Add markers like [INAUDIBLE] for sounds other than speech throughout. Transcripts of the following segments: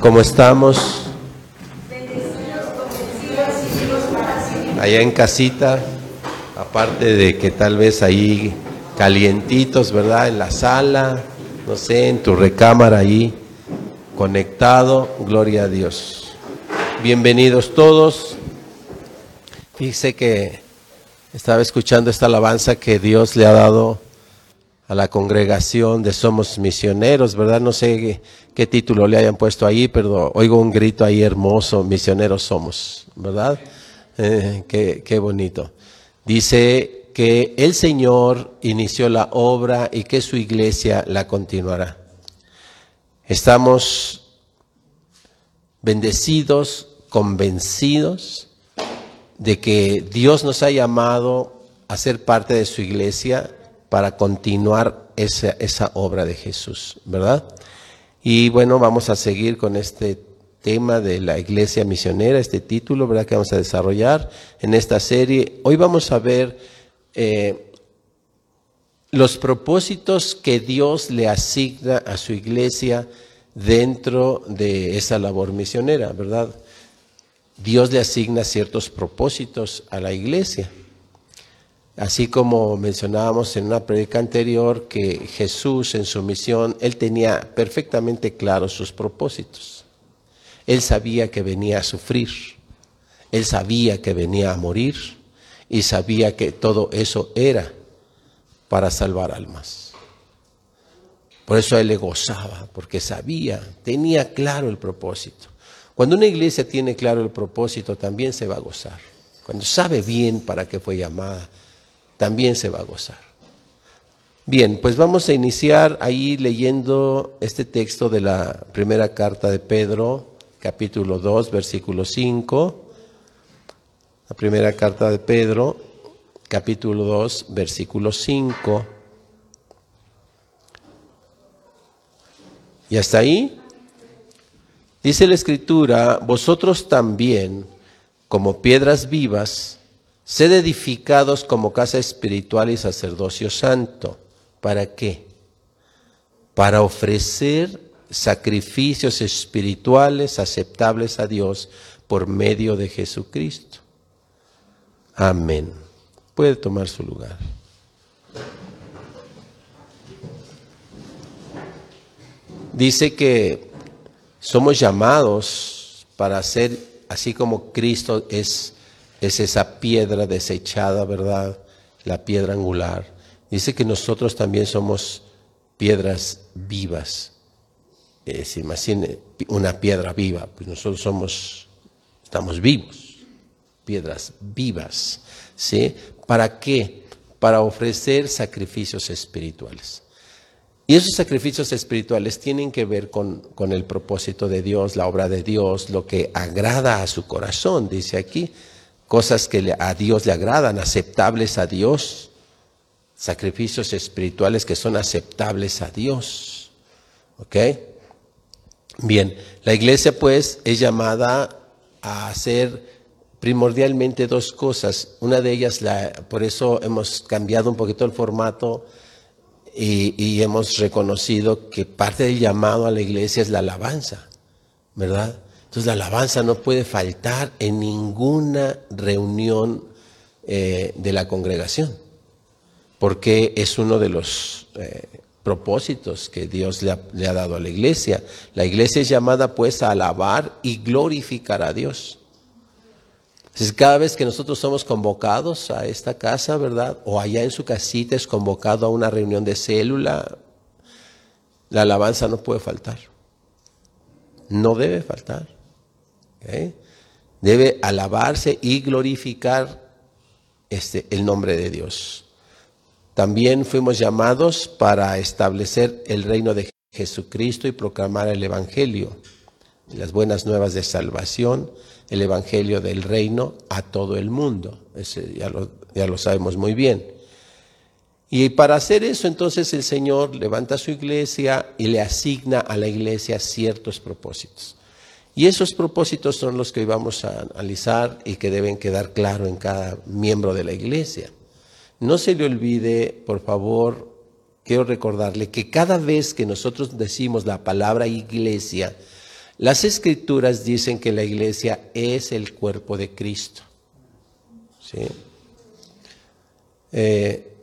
¿Cómo estamos? Allá en casita, aparte de que tal vez ahí calientitos, ¿verdad? En la sala, no sé, en tu recámara ahí, conectado, gloria a Dios. Bienvenidos todos. Fíjese que estaba escuchando esta alabanza que Dios le ha dado a la congregación de Somos Misioneros, ¿verdad? No sé qué, título le hayan puesto ahí, pero oigo un grito ahí hermoso, misioneros somos, ¿verdad? Eh, qué, qué bonito. Dice que el Señor inició la obra y que su iglesia la continuará. Estamos bendecidos, convencidos de que Dios nos ha llamado a ser parte de su iglesia para continuar esa, esa obra de Jesús, ¿verdad? Y bueno, vamos a seguir con este tema de la iglesia misionera, este título, ¿verdad? Que vamos a desarrollar en esta serie. Hoy vamos a ver eh, los propósitos que Dios le asigna a su iglesia dentro de esa labor misionera, ¿verdad? Dios le asigna ciertos propósitos a la iglesia. Así como mencionábamos en una predica anterior que Jesús en su misión, él tenía perfectamente claros sus propósitos. Él sabía que venía a sufrir, él sabía que venía a morir y sabía que todo eso era para salvar almas. Por eso él le gozaba, porque sabía, tenía claro el propósito. Cuando una iglesia tiene claro el propósito, también se va a gozar. Cuando sabe bien para qué fue llamada, también se va a gozar. Bien, pues vamos a iniciar ahí leyendo este texto de la primera carta de Pedro, capítulo 2, versículo 5. La primera carta de Pedro, capítulo 2, versículo 5. ¿Y hasta ahí? Dice la escritura, vosotros también, como piedras vivas, Sed edificados como casa espiritual y sacerdocio santo. ¿Para qué? Para ofrecer sacrificios espirituales aceptables a Dios por medio de Jesucristo. Amén. Puede tomar su lugar. Dice que somos llamados para ser, así como Cristo es es esa piedra desechada, ¿verdad? La piedra angular. Dice que nosotros también somos piedras vivas. Eh, se imagine una piedra viva, pues nosotros somos, estamos vivos, piedras vivas. ¿Sí? ¿Para qué? Para ofrecer sacrificios espirituales. Y esos sacrificios espirituales tienen que ver con, con, el propósito de Dios, la obra de Dios, lo que agrada a su corazón, dice aquí cosas que a Dios le agradan, aceptables a Dios, sacrificios espirituales que son aceptables a Dios. ¿Ok? Bien, la iglesia pues es llamada a hacer primordialmente dos cosas. Una de ellas, la, por eso hemos cambiado un poquito el formato y, y hemos reconocido que parte del llamado a la iglesia es la alabanza, ¿verdad? Entonces la alabanza no puede faltar en ninguna reunión eh, de la congregación, porque es uno de los eh, propósitos que Dios le ha, le ha, dado a la iglesia. La iglesia es llamada pues a alabar y glorificar a Dios. Entonces cada vez que nosotros somos convocados a esta casa, ¿verdad? O allá en su casita es convocado a una reunión de célula, la alabanza no puede faltar. No debe faltar. ¿Eh? Debe alabarse y glorificar este, el nombre de Dios. También fuimos llamados para establecer el reino de Jesucristo y proclamar el Evangelio, las buenas nuevas de salvación, el Evangelio del reino a todo el mundo. Ese ya, lo, ya lo sabemos muy bien. Y para hacer eso, entonces el Señor levanta su iglesia y le asigna a la iglesia ciertos propósitos. Y esos propósitos son los que hoy vamos a analizar y que deben quedar claro en cada miembro de la iglesia. No se le olvide, por favor, quiero recordarle que cada vez que nosotros decimos la palabra iglesia, Las escrituras dicen que la iglesia es el cuerpo de Cristo. ¿Sí? Eh,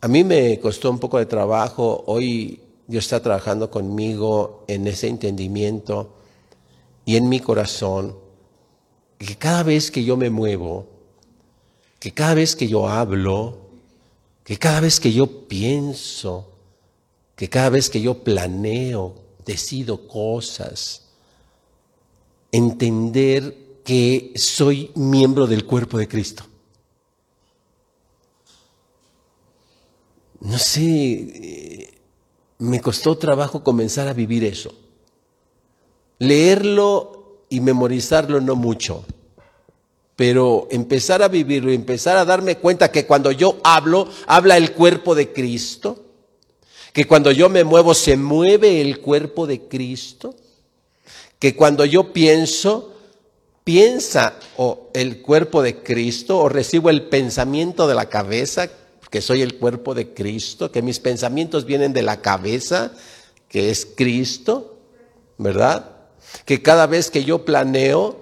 a mí me costó un poco de trabajo. Hoy Dios está trabajando conmigo en ese entendimiento y en mi corazón. Que cada vez que yo me muevo, que cada vez que yo hablo, que cada vez que yo pienso, que cada vez que yo planeo, decido cosas, entender que soy miembro del cuerpo de Cristo. No sé, eh, me costó trabajo comenzar a vivir eso. Leerlo y memorizarlo no mucho, pero empezar a vivirlo y empezar a darme cuenta que cuando yo hablo, habla el cuerpo de Cristo, que cuando yo me muevo, se mueve el cuerpo de Cristo, que cuando yo pienso, piensa o el cuerpo de Cristo o recibo el pensamiento de la cabeza, que soy el cuerpo de Cristo, que mis pensamientos vienen de la cabeza, que es Cristo, ¿verdad? Que cada vez que yo planeo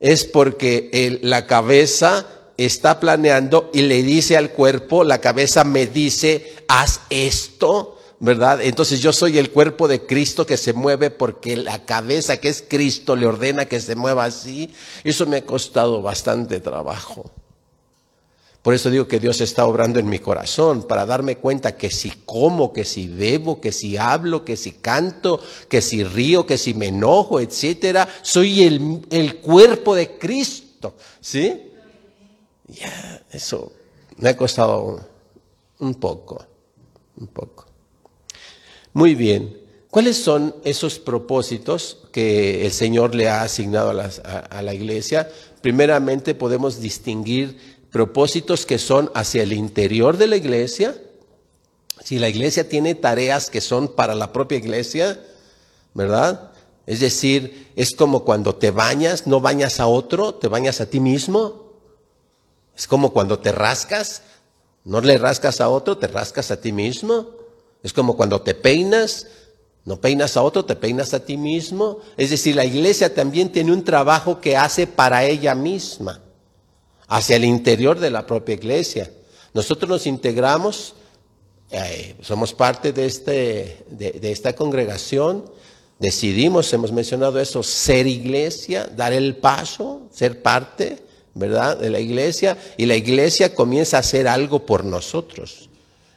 es porque la cabeza está planeando y le dice al cuerpo, la cabeza me dice, haz esto, ¿verdad? Entonces yo soy el cuerpo de Cristo que se mueve porque la cabeza que es Cristo le ordena que se mueva así. Eso me ha costado bastante trabajo. Por eso digo que Dios está obrando en mi corazón para darme cuenta que si como, que si bebo, que si hablo, que si canto, que si río, que si me enojo, etcétera, soy el, el cuerpo de Cristo. ¿Sí? Ya, eso me ha costado un poco, un poco. Muy bien. ¿Cuáles son esos propósitos que el Señor le ha asignado a, la iglesia? Primeramente podemos distinguir propósitos que son hacia el interior de la iglesia. Si la iglesia tiene tareas que son para la propia iglesia, ¿verdad? Es decir, es como cuando te bañas, no bañas a otro, te bañas a ti mismo. Es como cuando te rascas, no le rascas a otro, te rascas a ti mismo. Es como cuando te peinas, no peinas a otro, te peinas a ti mismo. Es decir, la iglesia también tiene un trabajo que hace para ella misma, hacia el interior de la propia iglesia. Nosotros nos integramos, eh, somos parte de, este, de, de esta congregación, decidimos, hemos mencionado eso, ser iglesia, dar el paso, ser parte, ¿verdad? De la iglesia, y la iglesia comienza a hacer algo por nosotros,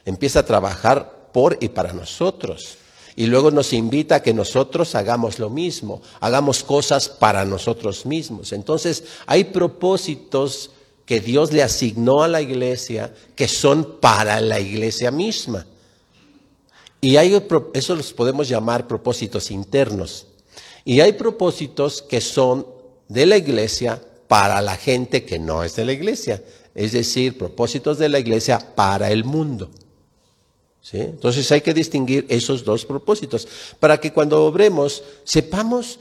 empieza a trabajar por y para nosotros. Y luego nos invita a que nosotros hagamos lo mismo, hagamos cosas para nosotros mismos. Entonces hay propósitos que Dios le asignó a la iglesia que son para la iglesia misma. Y hay, eso los podemos llamar propósitos internos. Y hay propósitos que son de la iglesia para la gente que no es de la iglesia. Es decir, propósitos de la iglesia para el mundo. Entonces hay que distinguir esos dos propósitos para que cuando obremos sepamos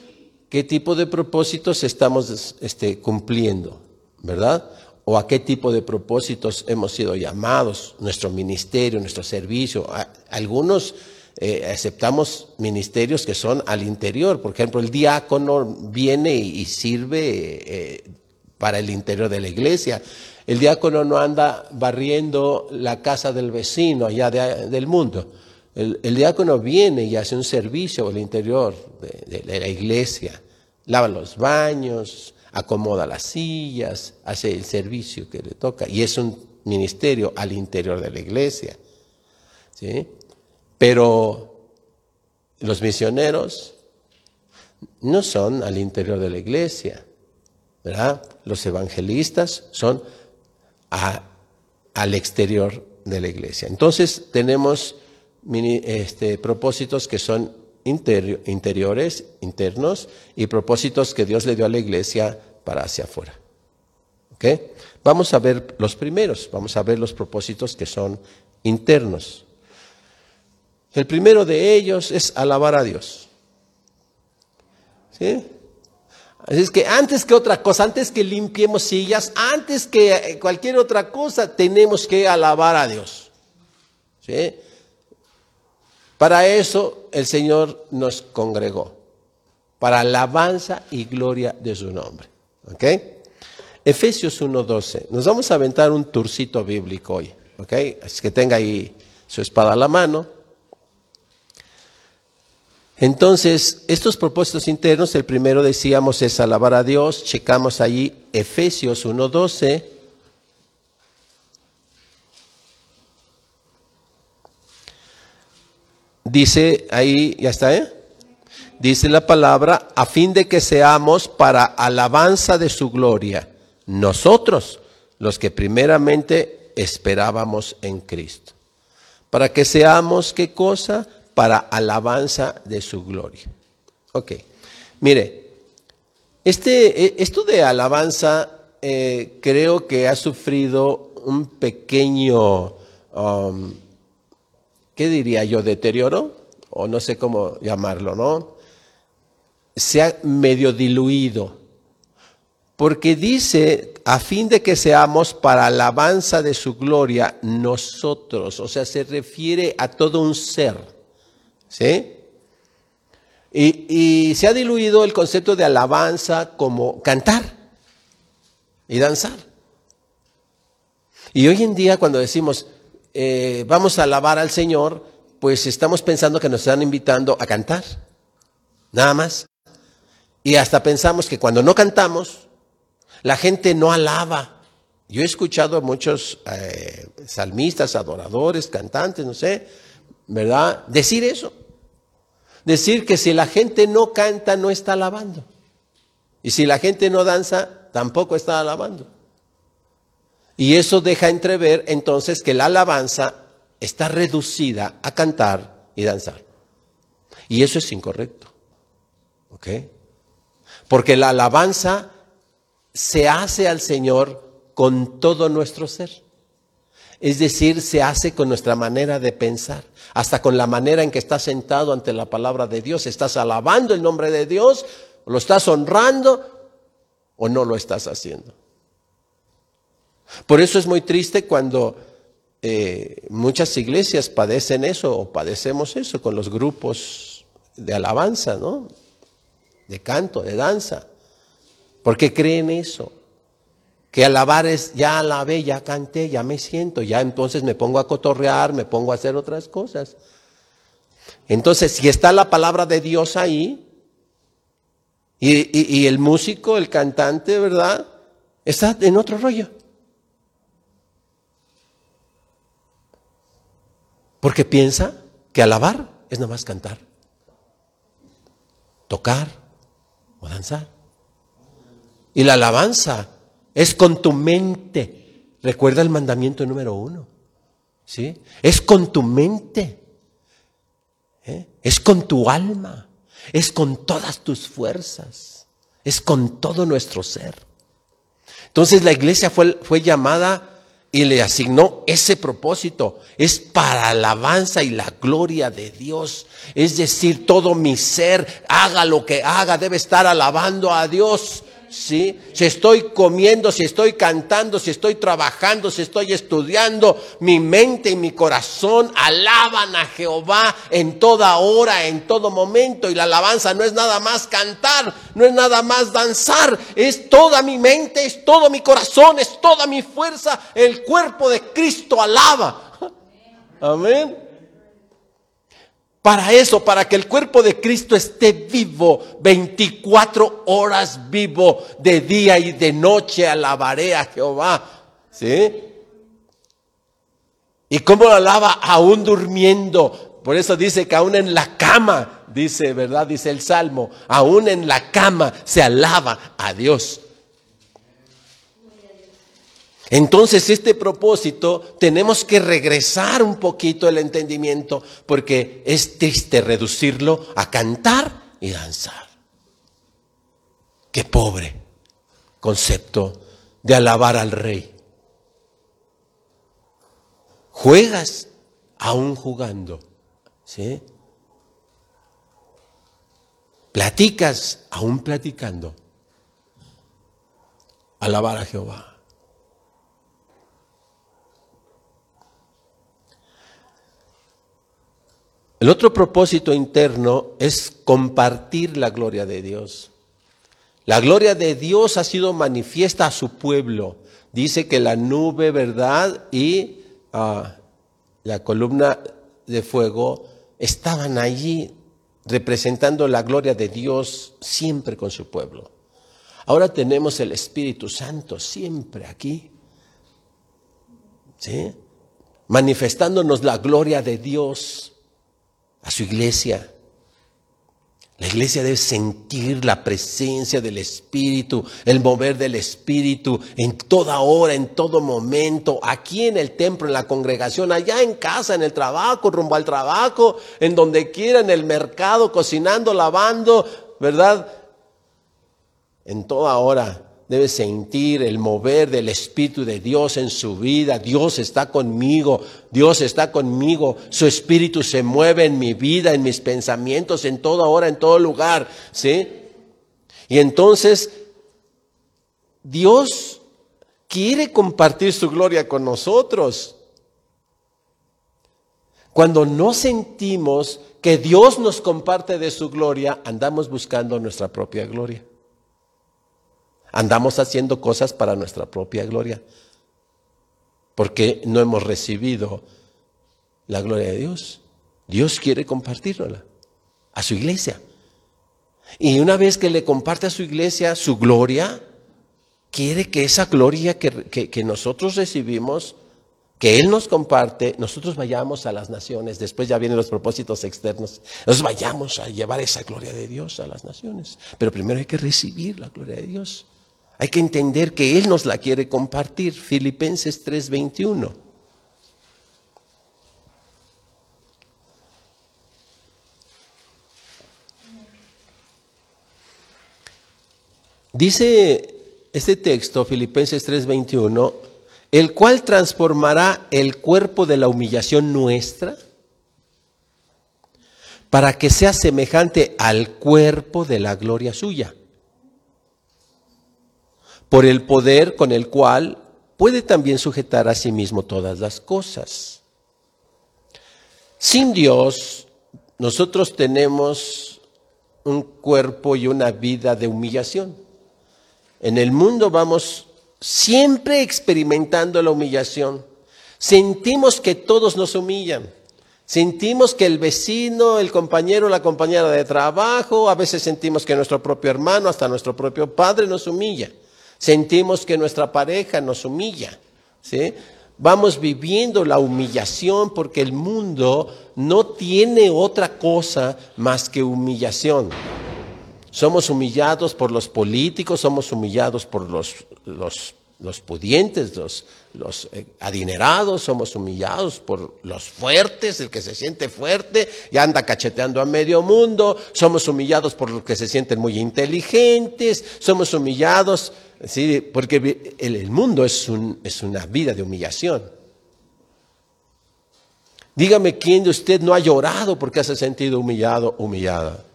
qué tipo de propósitos estamos este, cumpliendo, ¿verdad? O a qué tipo de propósitos hemos sido llamados, nuestro ministerio, nuestro servicio. Algunos eh, aceptamos ministerios que son al interior. Por ejemplo, el diácono viene y, sirve eh, para el interior de la iglesia. El diácono no anda barriendo la casa del vecino allá del mundo. El, diácono viene y hace un servicio al interior de, la iglesia. Lava los baños, acomoda las sillas, hace el servicio que le toca. Y es un ministerio al interior de la iglesia. ¿sí? Pero los misioneros no son al interior de la iglesia. ¿verdad? Los evangelistas son al exterior de la iglesia. Entonces tenemos este, propósitos que son interiores, internos, y propósitos que Dios le dio a la iglesia para hacia afuera. ¿Okay? Vamos a ver los primeros, vamos a ver los propósitos que son internos. El primero de ellos es alabar a Dios. ¿Sí? Así es que antes que otra cosa, antes que limpiemos sillas, antes que eh, cualquier otra cosa, tenemos que alabar a Dios. Para eso el Señor nos congregó. para alabanza y gloria de su nombre. ¿Ok? Efesios 1.12. Nos vamos a aventar un turcito bíblico hoy. ¿Ok? Así que tenga ahí su espada a la mano. Entonces, estos propósitos internos, el primero decíamos es alabar a Dios, checamos allí Efesios 1.12. Dice ahí, ya está, ¿eh? Dice la palabra, a fin de que seamos para alabanza de su gloria, nosotros, los que primeramente esperábamos en Cristo. Para que seamos, ¿qué cosa? Para alabanza de su gloria. Ok, mire, este, e, esto de alabanza eh, creo que ha sufrido un pequeño, um, ¿qué diría yo? Deterioro, o no sé cómo llamarlo, ¿no? Se ha medio diluido, porque dice, a fin de que seamos para alabanza de su gloria nosotros, o sea, se refiere a todo un ser, ¿sí? Y, y se ha diluido el concepto de alabanza como cantar y danzar. Y hoy en día cuando decimos, eh, vamos a alabar al Señor, pues estamos pensando que nos están invitando a cantar, nada más. Y hasta pensamos que cuando no cantamos, la gente no alaba. Yo he escuchado a muchos eh, salmistas, adoradores, cantantes, no sé, ¿verdad? Decir eso. Decir que si la gente no canta, no está alabando. Y si la gente no danza, tampoco está alabando. Y eso deja entrever entonces que la alabanza está reducida a cantar y danzar. Y eso es incorrecto. ¿Ok? Porque la alabanza se hace al Señor con todo nuestro ser. Es decir, se hace con nuestra manera de pensar, hasta con la manera en que estás sentado ante la palabra de Dios. ¿Estás alabando el nombre de Dios? ¿Lo estás honrando o no lo estás haciendo? Por eso es muy triste cuando eh, muchas iglesias padecen eso o padecemos eso con los grupos de alabanza, ¿no? De canto, de danza. Porque creen eso. Que alabar es, ya alabé, ya canté, ya me siento, ya entonces me pongo a cotorrear, me pongo a hacer otras cosas. Entonces, si está la palabra de Dios ahí, y, y el músico, el cantante, ¿verdad? Está en otro rollo. Porque piensa que alabar es nada más cantar, tocar o danzar. Y la alabanza es con tu mente. Recuerda el mandamiento número uno. ¿Sí? Es con tu mente. ¿eh? Es con tu alma. Es con todas tus fuerzas. Es con todo nuestro ser. Entonces la iglesia fue, fue llamada y le asignó ese propósito. Es para alabanza y la gloria de Dios. Es decir, todo mi ser, haga lo que haga, debe estar alabando a Dios. ¿Sí? Si estoy comiendo, si estoy cantando, si estoy trabajando, si estoy estudiando, mi mente y mi corazón alaban a Jehová en toda hora, en todo momento. Y la alabanza no es nada más cantar, no es nada más danzar, es toda mi mente, es todo mi corazón, es toda mi fuerza. El cuerpo de Cristo alaba. [LAUGHS] Amén. Para eso, para que el cuerpo de Cristo esté vivo, 24 horas vivo, de día y de noche alabaré a Jehová. ¿Sí? ¿Y cómo lo alaba? Aún durmiendo. Por eso dice que aún en la cama, dice, ¿verdad? Dice el Salmo, aún en la cama se alaba a Dios. Entonces, este propósito tenemos que regresar un poquito el entendimiento porque es triste reducirlo a cantar y danzar. Qué pobre concepto de alabar al rey. Juegas aún jugando, ¿sí? Platicas aún platicando. Alabar a Jehová. El otro propósito interno es compartir la gloria de Dios. La gloria de Dios ha sido manifiesta a su pueblo. Dice que la nube, ¿verdad? Y ah, la columna de fuego estaban allí representando la gloria de Dios siempre con su pueblo. Ahora tenemos el Espíritu Santo siempre aquí. ¿Sí? Manifestándonos la gloria de Dios a su iglesia. La iglesia debe sentir la presencia del Espíritu, el mover del Espíritu en toda hora, en todo momento, aquí en el templo, en la congregación, allá en casa, en el trabajo, rumbo al trabajo, en donde quiera, en el mercado, cocinando, lavando, ¿verdad? En toda hora debe sentir el mover del Espíritu de Dios en su vida. Dios está conmigo, Dios está conmigo. Su Espíritu se mueve en mi vida, en mis pensamientos, en toda hora, en todo lugar. ¿Sí? Y entonces, Dios quiere compartir su gloria con nosotros. Cuando no sentimos que Dios nos comparte de su gloria, andamos buscando nuestra propia gloria. Andamos haciendo cosas para nuestra propia gloria, porque no hemos recibido la gloria de Dios. Dios quiere compartirla a su iglesia. Y una vez que le comparte a su iglesia su gloria, quiere que esa gloria que, que, nosotros recibimos, que Él nos comparte, nosotros vayamos a las naciones. Después ya vienen los propósitos externos. Nos vayamos a llevar esa gloria de Dios a las naciones. Pero primero hay que recibir la gloria de Dios. Hay que entender que Él nos la quiere compartir. Filipenses 3:21. Dice este texto, Filipenses 3:21, el cual transformará el cuerpo de la humillación nuestra para que sea semejante al cuerpo de la gloria suya por el poder con el cual puede también sujetar a sí mismo todas las cosas. Sin Dios, nosotros tenemos un cuerpo y una vida de humillación. En el mundo vamos siempre experimentando la humillación. Sentimos que todos nos humillan. Sentimos que el vecino, el compañero, la compañera de trabajo, a veces sentimos que nuestro propio hermano, hasta nuestro propio padre nos humilla. Sentimos que nuestra pareja nos humilla. ¿sí? Vamos viviendo la humillación porque el mundo no tiene otra cosa más que humillación. Somos humillados por los políticos, somos humillados por los, los, los pudientes, los, los eh, adinerados, somos humillados por los fuertes, el que se siente fuerte y anda cacheteando a medio mundo, somos humillados por los que se sienten muy inteligentes, somos humillados ¿sí? porque el, mundo es, es una vida de humillación. Dígame quién de usted no ha llorado porque se ha sentido humillado, humillada.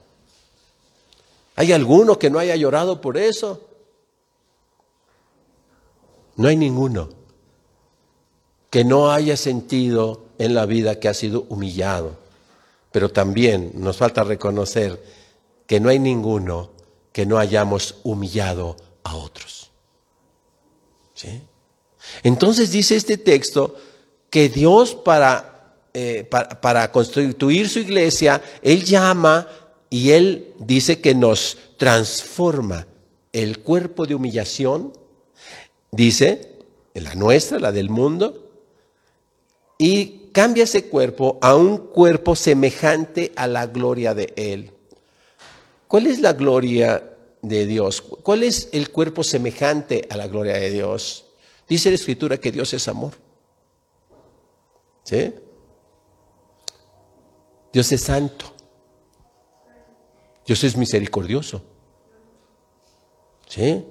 ¿Hay alguno que no haya llorado por eso? No hay ninguno que no haya sentido en la vida que ha sido humillado. Pero también nos falta reconocer que no hay ninguno que no hayamos humillado a otros. ¿Sí? Entonces dice este texto que Dios para, eh, para, constituir su iglesia, Él llama y Él dice que nos transforma el cuerpo de humillación, dice, la nuestra, la del mundo, y cambia ese cuerpo a un cuerpo semejante a la gloria de Él. ¿Cuál es la gloria de Dios. ¿Cuál es el cuerpo semejante a la gloria de Dios? Dice la Escritura que Dios es amor. ¿Sí? Dios es santo. Dios es misericordioso. ¿Sí?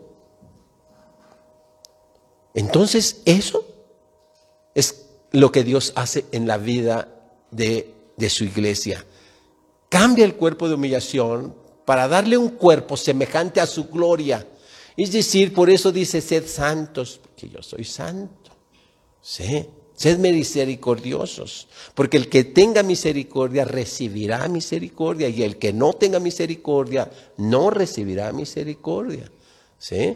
Entonces, eso es lo que Dios hace en la vida de, de su iglesia. Cambia el cuerpo de humillación para darle un cuerpo semejante a su gloria. Es decir, por eso dice, sed santos, porque yo soy santo. Sí. Sed misericordiosos, porque el que tenga misericordia recibirá misericordia y el que no tenga misericordia no recibirá misericordia. ¿Sí?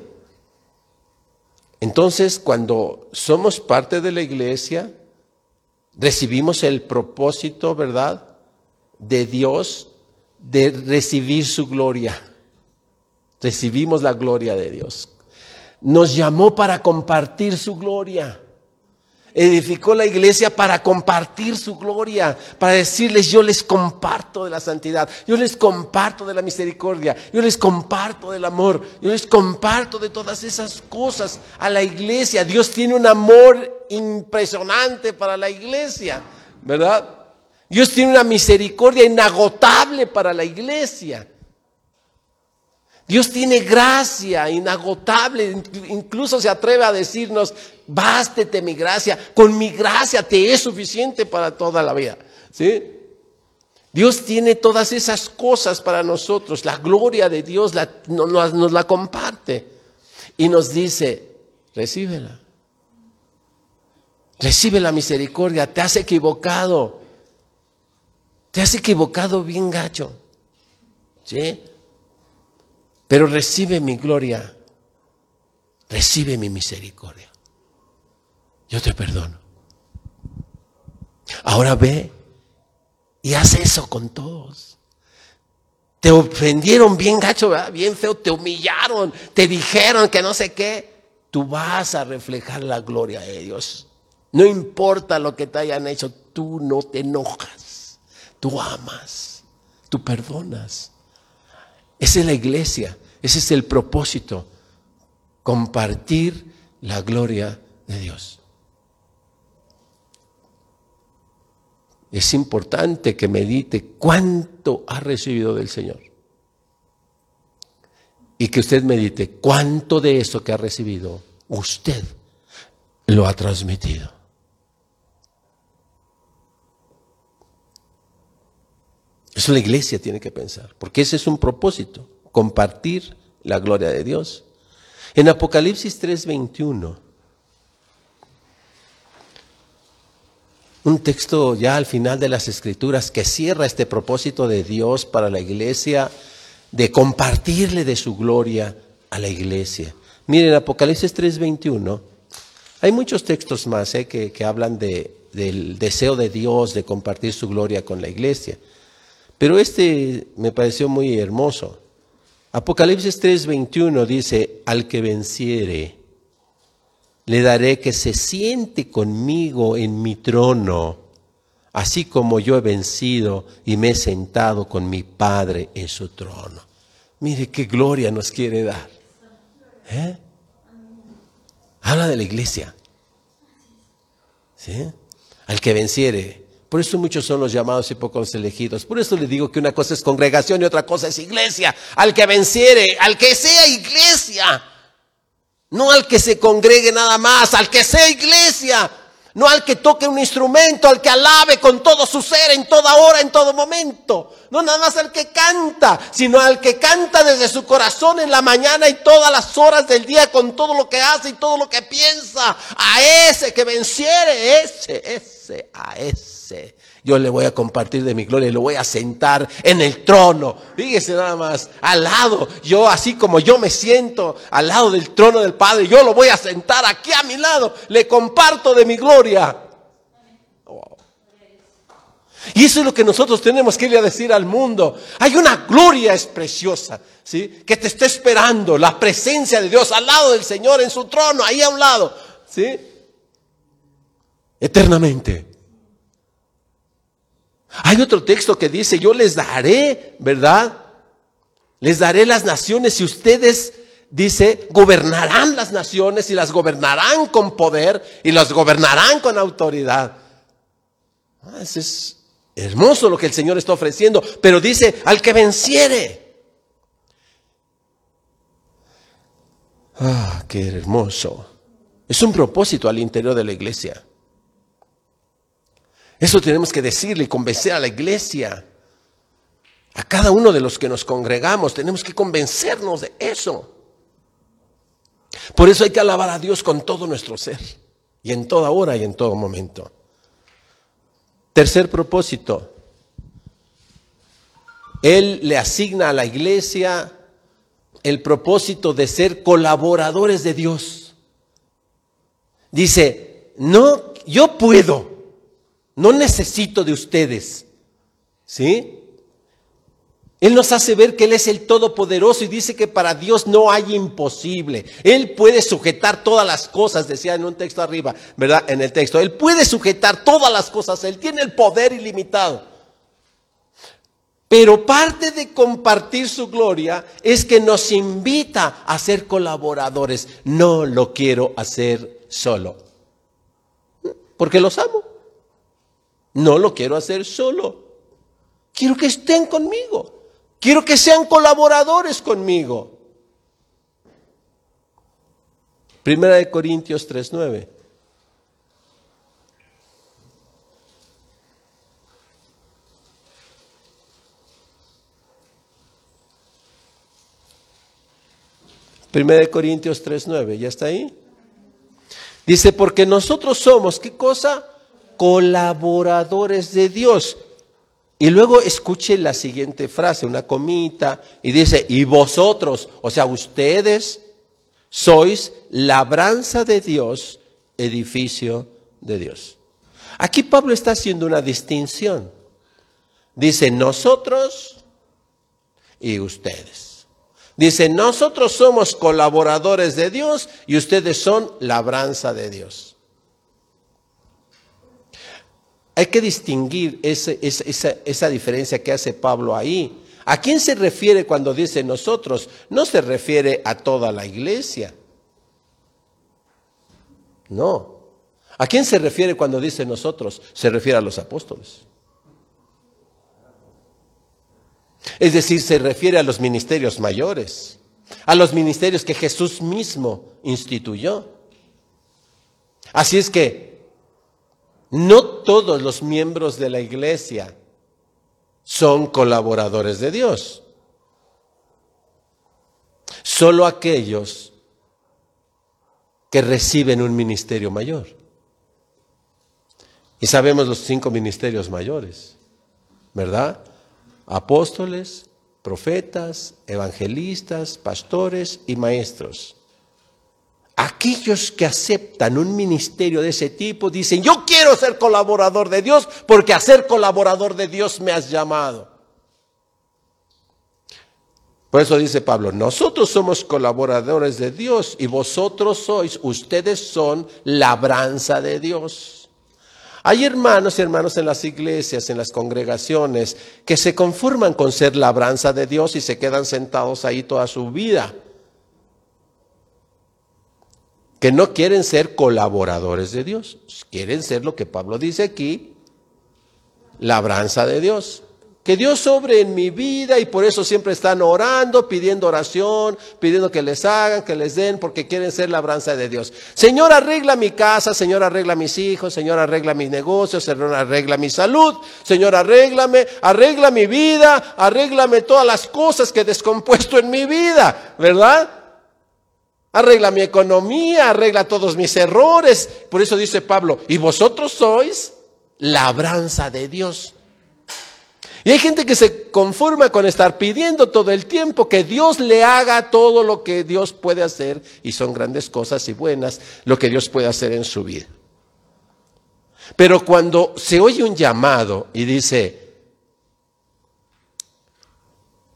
Entonces, cuando somos parte de la iglesia, recibimos el propósito, ¿verdad?, de Dios de recibir su gloria. Recibimos la gloria de Dios. Nos llamó para compartir su gloria edificó la iglesia para compartir su gloria, para decirles, yo les comparto de la santidad, yo les comparto de la misericordia, yo les comparto del amor, yo les comparto de todas esas cosas a la iglesia. Dios tiene un amor impresionante para la iglesia, ¿verdad? Dios tiene una misericordia inagotable para la iglesia. Dios tiene gracia inagotable, incluso se atreve a decirnos, bástete mi gracia, con mi gracia te es suficiente para toda la vida. ¿Sí? Dios tiene todas esas cosas para nosotros, la gloria de Dios nos, nos la comparte y nos dice, recíbela. Recibe la misericordia, te has equivocado. Te has equivocado bien gacho. ¿Sí? Pero recibe mi gloria, recibe mi misericordia. Yo te perdono. Ahora ve y haz eso con todos. Te ofendieron bien gacho, bien feo, te humillaron, te dijeron que no sé qué. Tú vas a reflejar la gloria de Dios. No importa lo que te hayan hecho, tú no te enojas, tú amas, tú perdonas. Esa es la iglesia. Ese es el propósito. Compartir la gloria de Dios. Es importante que medite cuánto ha recibido del Señor. Y que usted medite cuánto de eso que ha recibido usted lo ha transmitido. Eso la iglesia tiene que pensar, porque ese es un propósito, compartir la gloria de Dios. En Apocalipsis 3:21, un texto ya al final de las escrituras que cierra este propósito de Dios para la iglesia, de compartirle de su gloria a la iglesia. Miren, Apocalipsis 3:21, hay muchos textos más eh, que, que hablan de, del deseo de Dios de compartir su gloria con la iglesia. Pero este me pareció muy hermoso. Apocalipsis 3:21 dice, al que venciere, le daré que se siente conmigo en mi trono, así como yo he vencido y me he sentado con mi Padre en su trono. Mire qué gloria nos quiere dar. ¿Eh? Habla de la iglesia. ¿Sí? Al que venciere, por eso muchos son los llamados y pocos elegidos. Por eso le digo que una cosa es congregación y otra cosa es iglesia. Al que venciere, al que sea iglesia. No al que se congregue nada más, al que sea iglesia. No al que toque un instrumento, al que alabe con todo su ser, en toda hora, en todo momento. No nada más al que canta, sino al que canta desde su corazón en la mañana y todas las horas del día con todo lo que hace y todo lo que piensa. A ese que venciere, ese, ese, a ese yo le voy a compartir de mi gloria y lo voy a sentar en el trono. Fíjese nada más, al lado, yo así como yo me siento al lado del trono del Padre, yo lo voy a sentar aquí a mi lado, le comparto de mi gloria. Y eso es lo que nosotros tenemos que ir a decir al mundo. Hay una gloria es preciosa, ¿sí? Que te está esperando, la presencia de Dios al lado del Señor en su trono, ahí a un lado, ¿sí? Eternamente. Hay otro texto que dice, yo les daré, ¿verdad? Les daré las naciones y ustedes, dice, gobernarán las naciones y las gobernarán con poder y las gobernarán con autoridad. Ah, es hermoso lo que el Señor está ofreciendo, pero dice, al que venciere. Ah, qué hermoso. Es un propósito al interior de la iglesia. Eso tenemos que decirle y convencer a la iglesia. A cada uno de los que nos congregamos tenemos que convencernos de eso. Por eso hay que alabar a Dios con todo nuestro ser. y en toda hora y en todo momento. Tercer propósito, Él le asigna a la iglesia el propósito de ser colaboradores de Dios. Dice, no, yo puedo, no necesito de ustedes. ¿Sí? Él nos hace ver que Él es el Todopoderoso y dice que para Dios no hay imposible. Él puede sujetar todas las cosas, decía en un texto arriba, ¿verdad? En el texto. Él puede sujetar todas las cosas. Él tiene el poder ilimitado. Pero parte de compartir su gloria es que nos invita a ser colaboradores. No lo quiero hacer solo. Porque los amo. No lo quiero hacer solo. Quiero que estén conmigo. Quiero que sean colaboradores conmigo. Primera de Corintios 3:9. Primera de Corintios 3:9, ¿ya está ahí? Dice, porque nosotros somos, ¿qué cosa? Colaboradores de Dios. Y luego escuche la siguiente frase, una comita, y dice, y vosotros, o sea, ustedes sois labranza de Dios, edificio de Dios. Aquí Pablo está haciendo una distinción. Dice, nosotros y ustedes. Dice, nosotros somos colaboradores de Dios y ustedes son labranza de Dios. Hay que distinguir esa, diferencia que hace Pablo ahí. ¿A quién se refiere cuando dice nosotros? No se refiere a toda la iglesia. No. ¿A quién se refiere cuando dice nosotros? Se refiere a los apóstoles. Es decir, se refiere a los ministerios mayores, a los ministerios que Jesús mismo instituyó. Así es que no todos los miembros de la iglesia son colaboradores de Dios. Solo aquellos que reciben un ministerio mayor. Y sabemos los cinco ministerios mayores, ¿verdad? Apóstoles, profetas, evangelistas, pastores y maestros. Aquellos que aceptan un ministerio de ese tipo dicen, yo quiero ser colaborador de Dios porque a ser colaborador de Dios me has llamado. Por eso dice Pablo, nosotros somos colaboradores de Dios y vosotros sois, ustedes son labranza de Dios. Hay hermanos y hermanos en las iglesias, en las congregaciones, que se conforman con ser labranza de Dios y se quedan sentados ahí toda su vida que no quieren ser colaboradores de Dios, quieren ser lo que Pablo dice aquí, labranza de Dios. Que Dios sobre en mi vida y por eso siempre están orando, pidiendo oración, pidiendo que les hagan, que les den, porque quieren ser labranza de Dios. Señor, arregla mi casa, Señor, arregla mis hijos, Señor, arregla mis negocios, Señor, arregla mi salud, Señor, arréglame, arregla mi vida, arréglame todas las cosas que he descompuesto en mi vida, ¿verdad? Arregla mi economía, arregla todos mis errores. Por eso dice Pablo, y vosotros sois labranza de Dios. Y hay gente que se conforma con estar pidiendo todo el tiempo que Dios le haga todo lo que Dios puede hacer, y son grandes cosas y buenas lo que Dios puede hacer en su vida. Pero cuando se oye un llamado y dice,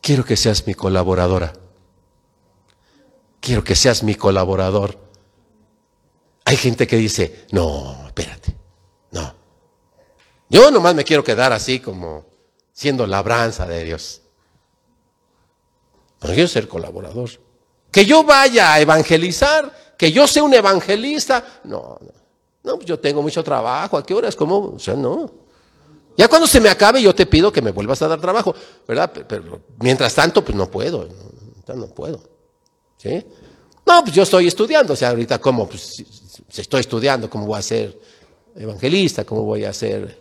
quiero que seas mi colaboradora, quiero que seas mi colaborador. Hay gente que dice, no, espérate, no. Yo nomás me quiero quedar así como siendo labranza de Dios. No quiero ser colaborador. Que yo vaya a evangelizar, que yo sea un evangelista. No, no. No, pues yo tengo mucho trabajo. ¿A qué horas? ¿Cómo? O sea, no. Ya cuando se me acabe, yo te pido que me vuelvas a dar trabajo, ¿verdad? Pero, mientras tanto, pues no puedo. no puedo. ¿Sí? No, pues yo estoy estudiando, o sea, ahorita cómo, pues estoy estudiando, cómo voy a ser evangelista, cómo voy a ser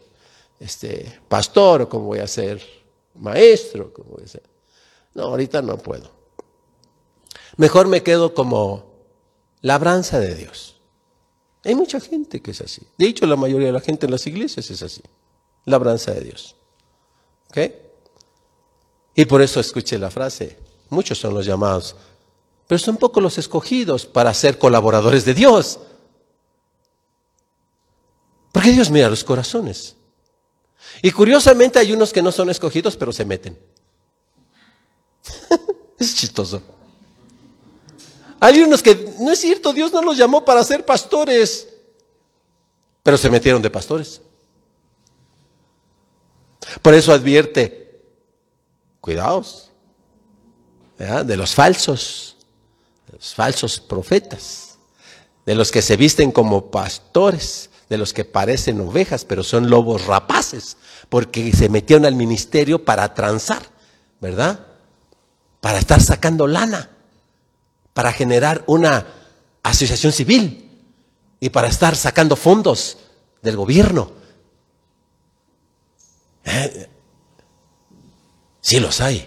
este, pastor, cómo voy a ser maestro, voy a ser... No, ahorita no puedo. Mejor me quedo como labranza de Dios. Hay mucha gente que es así. De hecho, la mayoría de la gente en las iglesias es así. Labranza de Dios. ¿Ok? Y por eso escuché la frase, muchos son los llamados, pero son pocos los escogidos para ser colaboradores de Dios. Porque Dios mira los corazones. Y curiosamente hay unos que no son escogidos, pero se meten. [LAUGHS] es chistoso. Hay unos que, no es cierto, Dios no los llamó para ser pastores, pero se metieron de pastores. Por eso advierte, cuidaos, de los falsos, los falsos profetas, de los que se visten como pastores, de los que parecen ovejas, pero son lobos rapaces, porque se metieron al ministerio para transar, ¿verdad? Para estar sacando lana, para generar una asociación civil y para estar sacando fondos del gobierno. ¿Eh? Sí los hay,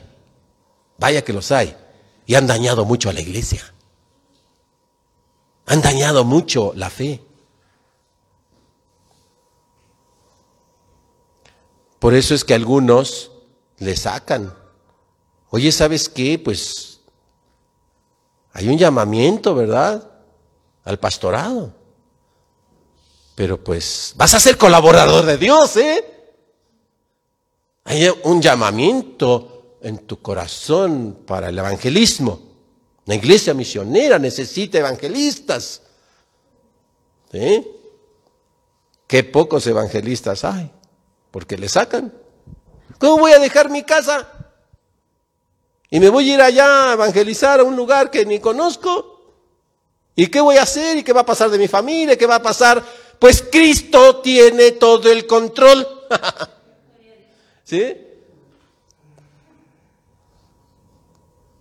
vaya que los hay, y han dañado mucho a la iglesia, han dañado mucho la fe. Por eso es que algunos le sacan. Oye, ¿sabes qué? Pues hay un llamamiento, ¿verdad? Al pastorado. Pero pues vas a ser colaborador de Dios, ¿eh? Hay un llamamiento en tu corazón para el evangelismo. La iglesia misionera necesita evangelistas. ¿Sí? Qué pocos evangelistas hay porque le sacan. ¿Cómo voy a dejar mi casa? Y me voy a ir allá a evangelizar a un lugar que ni conozco. ¿Y qué voy a hacer? ¿Y qué va a pasar de mi familia? ¿Qué va a pasar? Pues Cristo tiene todo el control. [LAUGHS] ¿Sí?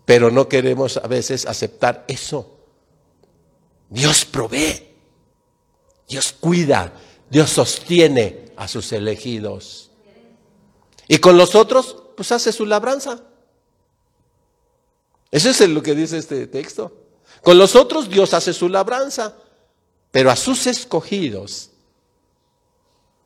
Pero no queremos a veces aceptar eso. Dios provee. Dios cuida. Dios sostiene a sus elegidos. Y con los otros, pues hace su labranza. Eso es lo que dice este texto. Con los otros Dios hace su labranza, pero a sus escogidos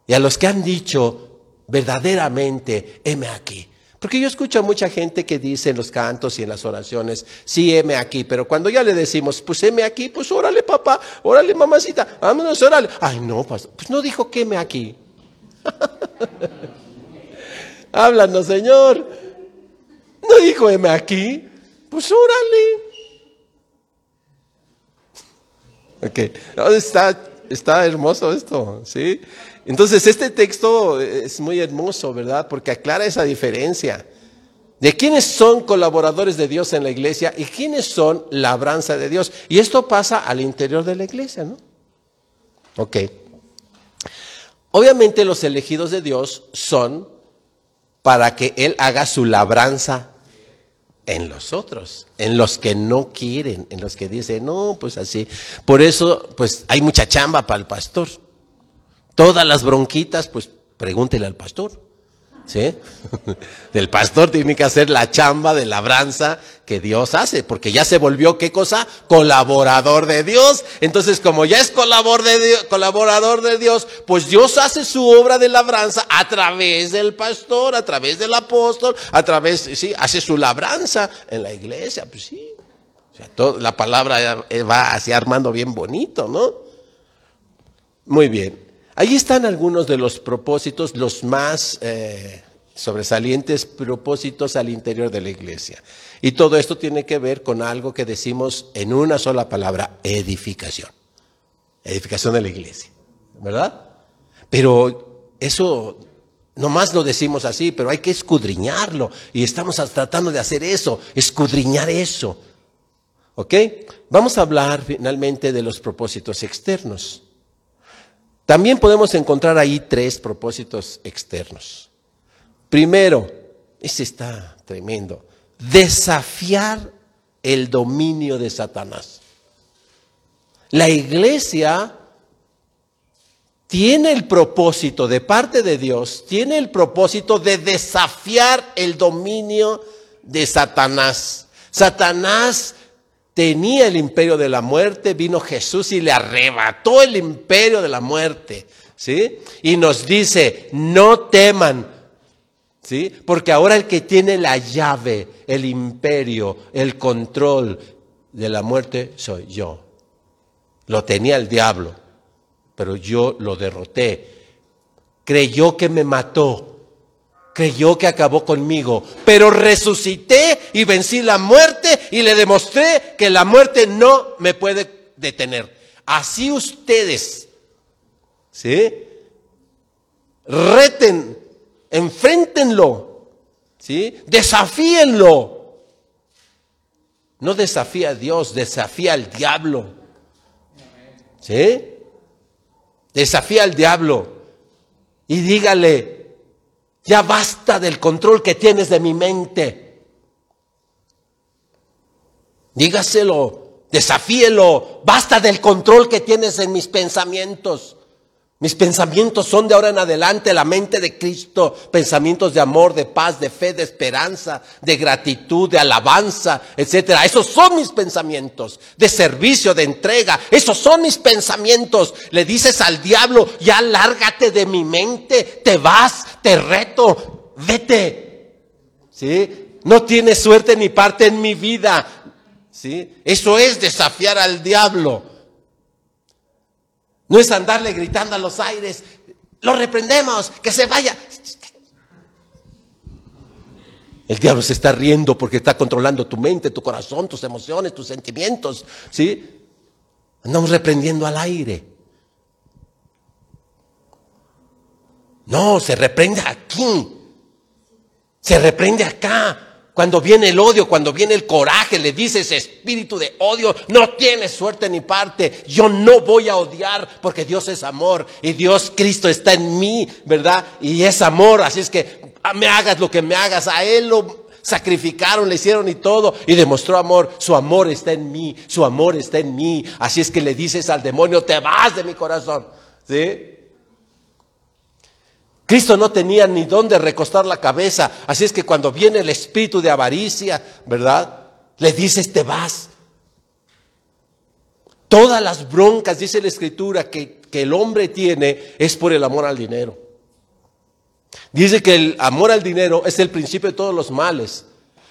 y a los que han dicho verdaderamente, heme aquí. Porque yo escucho a mucha gente que dice en los cantos y en las oraciones, sí, heme aquí, pero cuando ya le decimos, pues heme aquí, pues órale papá, órale mamacita, vámonos, órale. Ay, no, pues no dijo que heme aquí. [LAUGHS] Háblanos, Señor. No dijo, heme aquí. Pues órale. Ok, está, está hermoso esto, ¿sí? Entonces, este texto es muy hermoso, ¿verdad? Porque aclara esa diferencia de quiénes son colaboradores de Dios en la iglesia y quiénes son labranza de Dios. Y esto pasa al interior de la iglesia, ¿no? Ok. Obviamente los elegidos de Dios son para que Él haga su labranza en los otros, en los que no quieren, en los que dicen, no, pues así. Por eso, pues hay mucha chamba para el pastor. Todas las bronquitas, pues pregúntele al pastor. ¿Sí? [LAUGHS] El pastor tiene que hacer la chamba de labranza que Dios hace, porque ya se volvió, ¿qué cosa? Colaborador de Dios. Entonces, como ya es colaborador de, Dios, colaborador de Dios, pues Dios hace su obra de labranza a través del pastor, a través del apóstol, a través, sí, hace su labranza en la iglesia, pues sí. O sea, la palabra va así armando bien bonito, ¿no? Muy bien. Ahí están algunos de los propósitos, los más eh, sobresalientes propósitos al interior de la iglesia. Y todo esto tiene que ver con algo que decimos en una sola palabra, edificación. Edificación de la iglesia, ¿verdad? Pero eso nomás lo decimos así, pero hay que escudriñarlo. Y estamos tratando de hacer eso, escudriñar eso. ¿Ok? Vamos a hablar finalmente de los propósitos externos. También podemos encontrar ahí tres propósitos externos. Primero, ese está tremendo, desafiar el dominio de Satanás. La iglesia tiene el propósito de parte de Dios, tiene el propósito de desafiar el dominio de Satanás. Satanás tenía el imperio de la muerte, vino Jesús y le arrebató el imperio de la muerte. ¿Sí? Y nos dice, no teman, ¿sí? Porque ahora el que tiene la llave, el imperio, el control de la muerte soy yo. Lo tenía el diablo, pero yo lo derroté. Creyó que me mató, creyó que acabó conmigo, pero resucité y vencí la muerte y le demostré que la muerte no me puede detener. Así ustedes, ¿sí? Reten, enfréntenlo, ¿sí? Desafíenlo. No desafía a Dios, desafía al diablo. ¿Sí? Desafía al diablo y dígale, ya basta del control que tienes de mi mente. Dígaselo, desafíelo, basta del control que tienes en mis pensamientos. Mis pensamientos son de ahora en adelante la mente de Cristo, pensamientos de amor, de paz, de fe, de esperanza, de gratitud, de alabanza, etcétera. Esos son mis pensamientos, de servicio, de entrega. Esos son mis pensamientos. Le dices al diablo, ya lárgate de mi mente, te vas, te reto, vete. ¿Sí? No tienes suerte ni parte en mi vida. ¿Sí? Eso es desafiar al diablo. No es andarle gritando a los aires, lo reprendemos, que se vaya. El diablo se está riendo porque está controlando tu mente, tu corazón, tus emociones, tus sentimientos. ¿Sí? Andamos reprendiendo al aire. No, se reprende aquí. Se reprende acá. Cuando viene el odio, cuando viene el coraje, le dices espíritu de odio, no tienes suerte ni parte. Yo no voy a odiar porque Dios es amor y Dios Cristo está en mí, ¿verdad? Y es amor, así es que ah, me hagas lo que me hagas. A Él lo sacrificaron, le hicieron y todo y demostró amor. Su amor está en mí, su amor está en mí. Así es que le dices al demonio, te vas de mi corazón. ¿Sí? Cristo no tenía ni dónde recostar la cabeza. Así es que cuando viene el espíritu de avaricia, ¿verdad? Le dices, te vas. Todas las broncas, dice la escritura, que, que el hombre tiene es por el amor al dinero. Dice que el amor al dinero es el principio de todos los males.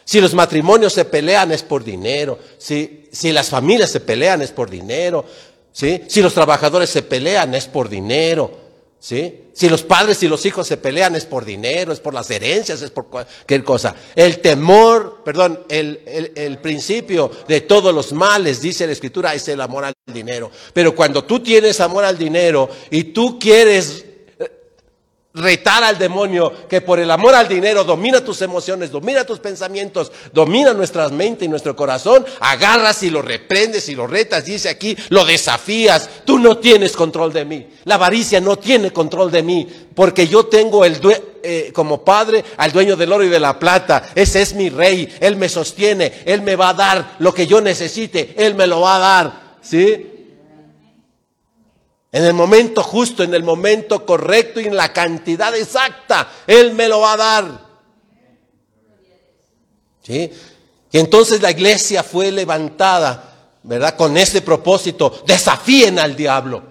Si los matrimonios se pelean es por dinero. Si, si las familias se pelean es por dinero. ¿sí? Si los trabajadores se pelean es por dinero. ¿Sí? Si los padres y los hijos se pelean es por dinero, es por las herencias, es por cualquier cosa. El temor, perdón, el, el, el, principio de todos los males, dice la escritura, es el amor al dinero. Pero cuando tú tienes amor al dinero y tú quieres retar al demonio que por el amor al dinero domina tus emociones, domina tus pensamientos, domina nuestra mente y nuestro corazón, agarras y lo reprendes y lo retas, dice aquí, lo desafías, tú no tienes control de mí, la avaricia no tiene control de mí, porque yo tengo el eh, como padre al dueño del oro y de la plata, ese es mi rey, él me sostiene, él me va a dar lo que yo necesite, él me lo va a dar, ¿sí? En el momento justo, en el momento correcto y en la cantidad exacta, Él me lo va a dar. ¿Sí? Y entonces la iglesia fue levantada, ¿verdad? Con ese propósito, desafíen al diablo.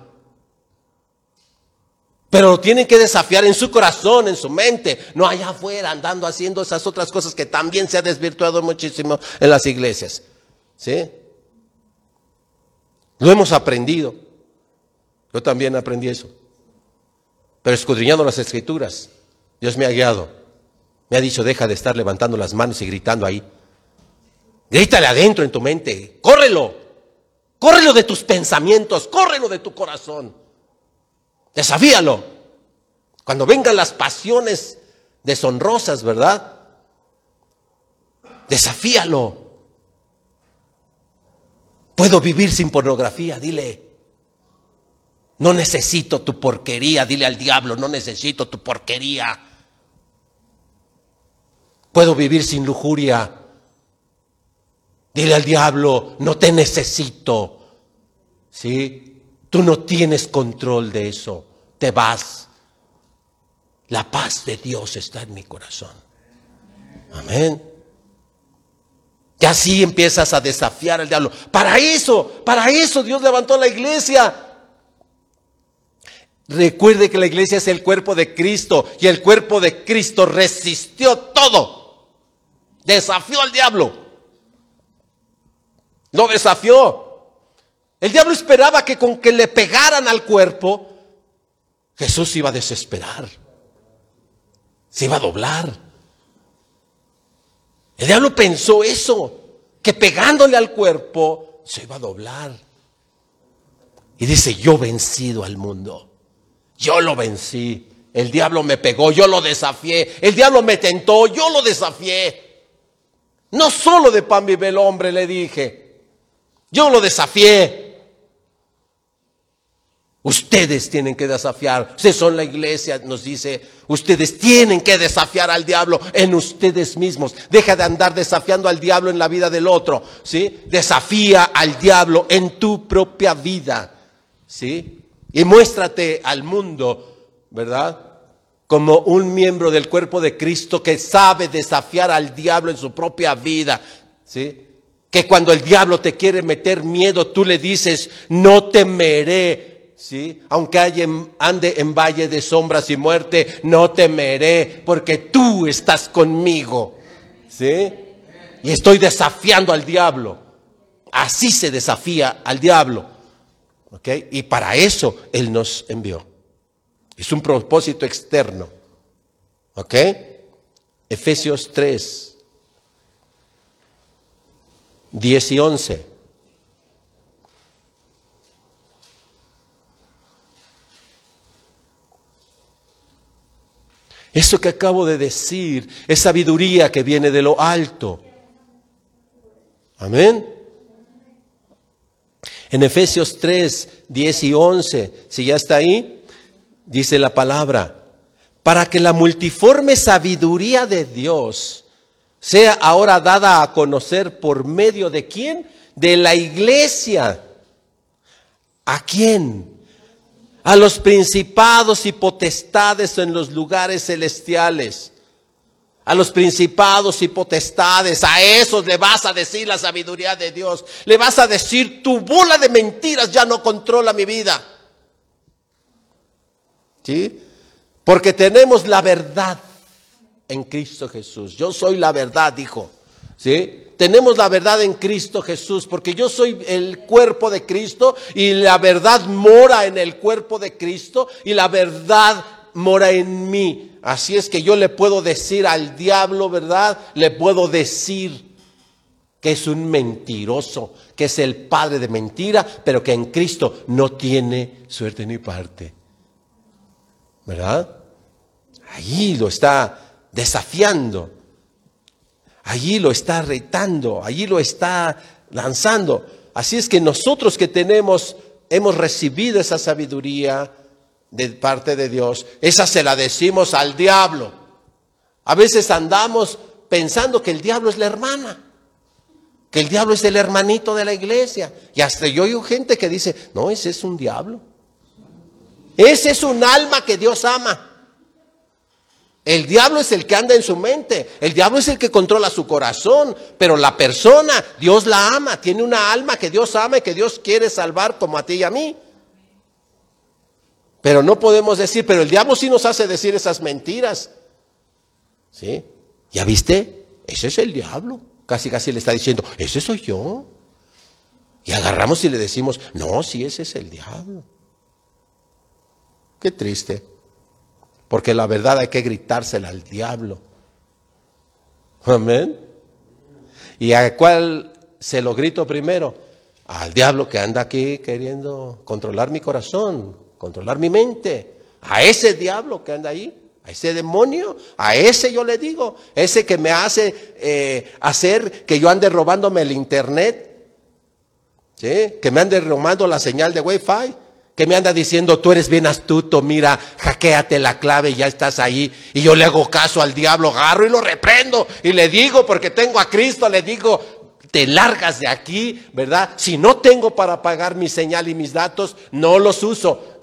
Pero lo tienen que desafiar en su corazón, en su mente, no allá afuera andando haciendo esas otras cosas que también se ha desvirtuado muchísimo en las iglesias. ¿Sí? Lo hemos aprendido. Yo también aprendí eso. Pero escudriñando las escrituras, Dios me ha guiado. Me ha dicho, deja de estar levantando las manos y gritando ahí. Grítale adentro en tu mente. Córrelo. Córrelo de tus pensamientos. Córrelo de tu corazón. Desafíalo. Cuando vengan las pasiones deshonrosas, ¿verdad? Desafíalo. Puedo vivir sin pornografía, dile. No necesito tu porquería, dile al diablo, no necesito tu porquería. Puedo vivir sin lujuria. Dile al diablo, no te necesito. ¿Sí? Tú no tienes control de eso. Te vas. La paz de Dios está en mi corazón. Amén. Que así empiezas a desafiar al diablo. Para eso, para eso Dios levantó la iglesia. Recuerde que la iglesia es el cuerpo de Cristo y el cuerpo de Cristo resistió todo. Desafió al diablo. Lo desafió. El diablo esperaba que con que le pegaran al cuerpo, Jesús iba a desesperar. Se iba a doblar. El diablo pensó eso, que pegándole al cuerpo se iba a doblar. Y dice, yo vencido al mundo. Yo lo vencí. El diablo me pegó, yo lo desafié. El diablo me tentó, yo lo desafié. No solo de pan vive el hombre, le dije. Yo lo desafié. Ustedes tienen que desafiar. Ustedes son la iglesia, nos dice. Ustedes tienen que desafiar al diablo en ustedes mismos. Deja de andar desafiando al diablo en la vida del otro. ¿Sí? Desafía al diablo en tu propia vida. ¿Sí? Y muéstrate al mundo, ¿verdad? Como un miembro del cuerpo de Cristo que sabe desafiar al diablo en su propia vida. ¿Sí? Que cuando el diablo te quiere meter miedo, tú le dices, no temeré ¿sí? Aunque ande en valle de sombras y muerte, no temeré, porque tú estás conmigo, ¿sí? Y estoy desafiando al diablo. Así se desafía al diablo, Y para eso Él nos envió. Es un propósito externo, ¿ok? Efesios 3, 10 y 11. Eso que acabo de decir es sabiduría que viene de lo alto. Amén. En Efesios 3, 10 y 11, si ya está ahí, dice la palabra, para que la multiforme sabiduría de Dios sea ahora dada a conocer por medio de quién? De la iglesia. ¿A quién? a los principados y potestades en los lugares celestiales. A los principados y potestades, a esos le vas a decir la sabiduría de Dios. Le vas a decir, tu bola de mentiras ya no controla mi vida. ¿Sí? Porque tenemos la verdad en Cristo Jesús. Yo soy la verdad, dijo. ¿Sí? tenemos la verdad en Cristo Jesús, porque yo soy el cuerpo de Cristo y la verdad mora en el cuerpo de Cristo y la verdad mora en mí. Así es que yo le puedo decir al diablo, ¿verdad? Le puedo decir que es un mentiroso, que es el padre de mentira, pero que en Cristo no tiene suerte ni parte. ¿Verdad? Allí lo está desafiando. Allí lo está retando, allí lo está lanzando. Así es que nosotros que tenemos, hemos recibido esa sabiduría de parte de Dios, esa se la decimos al diablo. A veces andamos pensando que el diablo es la hermana, que el diablo es el hermanito de la iglesia. Y hasta yo oigo gente que dice, no, ese es un diablo. Ese es un alma que Dios ama. El diablo es el que anda en su mente, el diablo es el que controla su corazón, pero la persona, Dios la ama, tiene una alma que Dios ama y que Dios quiere salvar como a ti y a mí. Pero no podemos decir, pero el diablo sí nos hace decir esas mentiras. ¿Sí? ¿Ya viste? Ese es el diablo. Casi casi le está diciendo, ese soy yo. Y agarramos y le decimos, no, sí, ese es el diablo. Qué triste. Porque la verdad hay que gritársela al diablo. Amén. ¿Y a cuál se lo grito primero? Al diablo que anda aquí queriendo controlar mi corazón, controlar mi mente. A ese diablo que anda ahí, a ese demonio, a ese yo le digo, ese que me hace eh, hacer que yo ande robándome el internet, ¿sí? que me ande robando la señal de Wi-Fi que me anda diciendo, tú eres bien astuto, mira, hackeate la clave y ya estás ahí. Y yo le hago caso al diablo, agarro y lo reprendo. Y le digo, porque tengo a Cristo, le digo, te largas de aquí, ¿verdad? Si no tengo para pagar mi señal y mis datos, no los uso.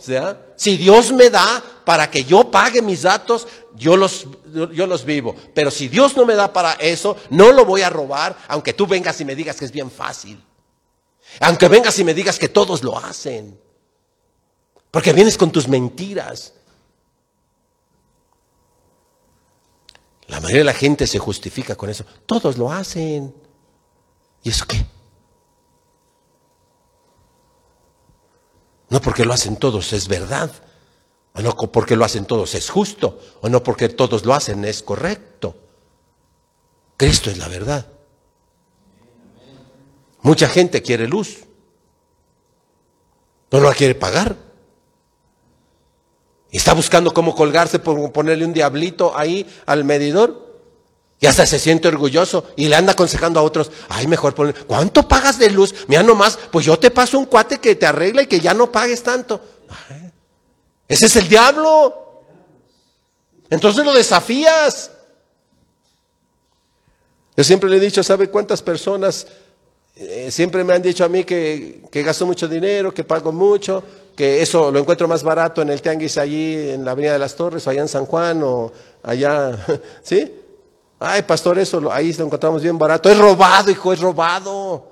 Si Dios me da para que yo pague mis datos, yo los, yo los vivo. Pero si Dios no me da para eso, no lo voy a robar, aunque tú vengas y me digas que es bien fácil. Aunque vengas y me digas que todos lo hacen. Porque vienes con tus mentiras. La mayoría de la gente se justifica con eso. Todos lo hacen. ¿Y eso qué? No porque lo hacen todos es verdad, o no porque lo hacen todos es justo, o no porque todos lo hacen es correcto. Cristo es la verdad. Mucha gente quiere luz, no la quiere pagar. Está buscando cómo colgarse por ponerle un diablito ahí al medidor. Y hasta se siente orgulloso y le anda aconsejando a otros, ay, mejor poner, ¿cuánto pagas de luz? Mira nomás, pues yo te paso un cuate que te arregla y que ya no pagues tanto. ese es el diablo. Entonces lo desafías. Yo siempre le he dicho, ¿sabe cuántas personas eh, siempre me han dicho a mí que, que gasto mucho dinero, que pago mucho, que eso lo encuentro más barato en el tianguis allí en la Avenida de las Torres, o allá en San Juan, o allá, [LAUGHS] ¿sí? Ay, pastor, eso ahí lo encontramos bien barato. Es robado, hijo, es robado.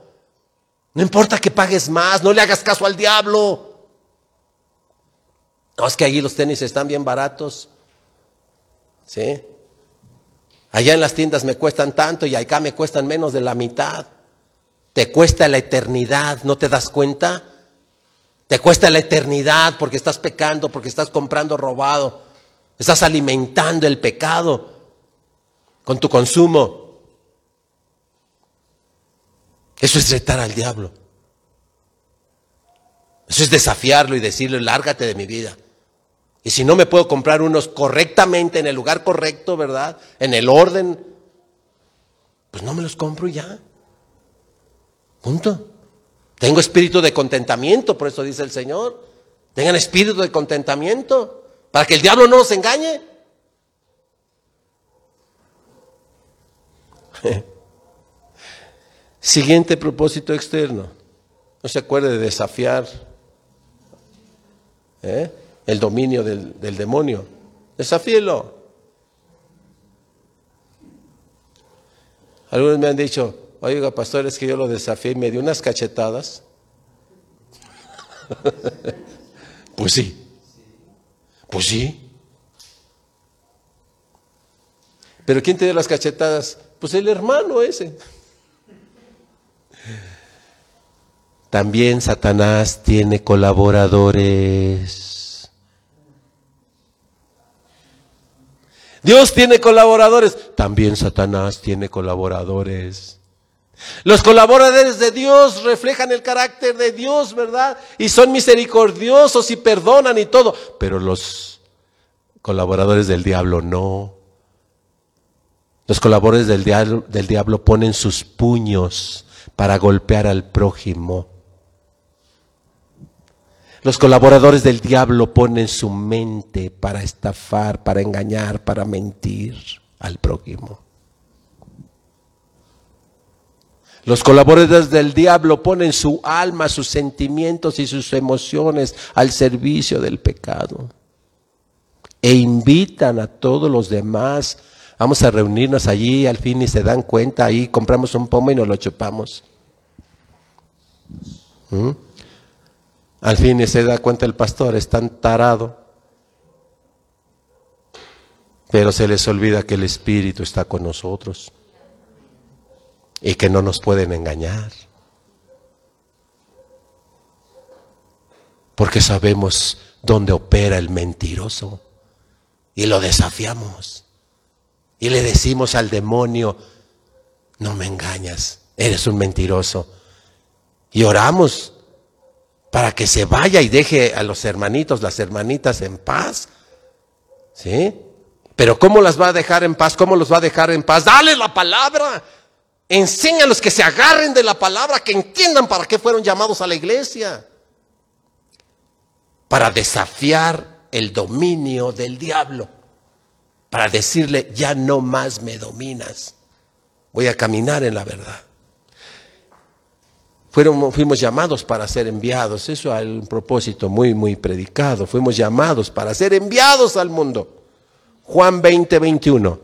No importa que pagues más, no le hagas caso al diablo. No, es que allí los tenis están bien baratos. ¿Sí? Allá en las tiendas me cuestan tanto y acá me cuestan menos de la mitad. Te cuesta la eternidad, ¿no te das cuenta? Te cuesta la eternidad porque estás pecando, porque estás comprando robado. Estás alimentando el pecado con tu consumo. Eso es retar al diablo. Eso es desafiarlo y decirle, lárgate de mi vida. Y si no me puedo comprar unos correctamente, en el lugar correcto, ¿verdad? En el orden, pues no me los compro ya. Punto. Tengo espíritu de contentamiento, por eso dice el Señor. Tengan espíritu de contentamiento, para que el diablo no nos engañe. [LAUGHS] Siguiente propósito externo. No se acuerde de desafiar ¿eh? el dominio del, del demonio. Desafíelo. Algunos me han dicho, oiga, pastor, es que yo lo desafié y me dio unas cachetadas. [LAUGHS] pues sí. Pues sí. Pero ¿quién te dio las cachetadas? Pues el hermano ese. También Satanás tiene colaboradores. Dios tiene colaboradores. También Satanás tiene colaboradores. Los colaboradores de Dios reflejan el carácter de Dios, ¿verdad? Y son misericordiosos y perdonan y todo. Pero los colaboradores del diablo no. Los colaboradores del diablo, del diablo ponen sus puños para golpear al prójimo. Los colaboradores del diablo ponen su mente para estafar, para engañar, para mentir al prójimo. Los colaboradores del diablo ponen su alma, sus sentimientos y sus emociones al servicio del pecado. E invitan a todos los demás Vamos a reunirnos allí, al fin y se dan cuenta, ahí compramos un pomo y nos lo chupamos. ¿Mm? Al fin y se da cuenta el pastor, es tan tarado. Pero se les olvida que el Espíritu está con nosotros y que no nos pueden engañar. Porque sabemos dónde opera el mentiroso y lo desafiamos. Y le decimos al demonio, no me engañas, eres un mentiroso. Y oramos para que se vaya y deje a los hermanitos, las hermanitas en paz. ¿Sí? Pero ¿cómo las va a dejar en paz? ¿Cómo los va a dejar en paz? Dale la palabra. Enséñalos que se agarren de la palabra, que entiendan para qué fueron llamados a la iglesia. Para desafiar el dominio del diablo para decirle, ya no más me dominas, voy a caminar en la verdad. fuimos llamados para ser enviados. Eso es un propósito muy, muy predicado. Fuimos llamados para ser enviados al mundo. Juan 20, 21.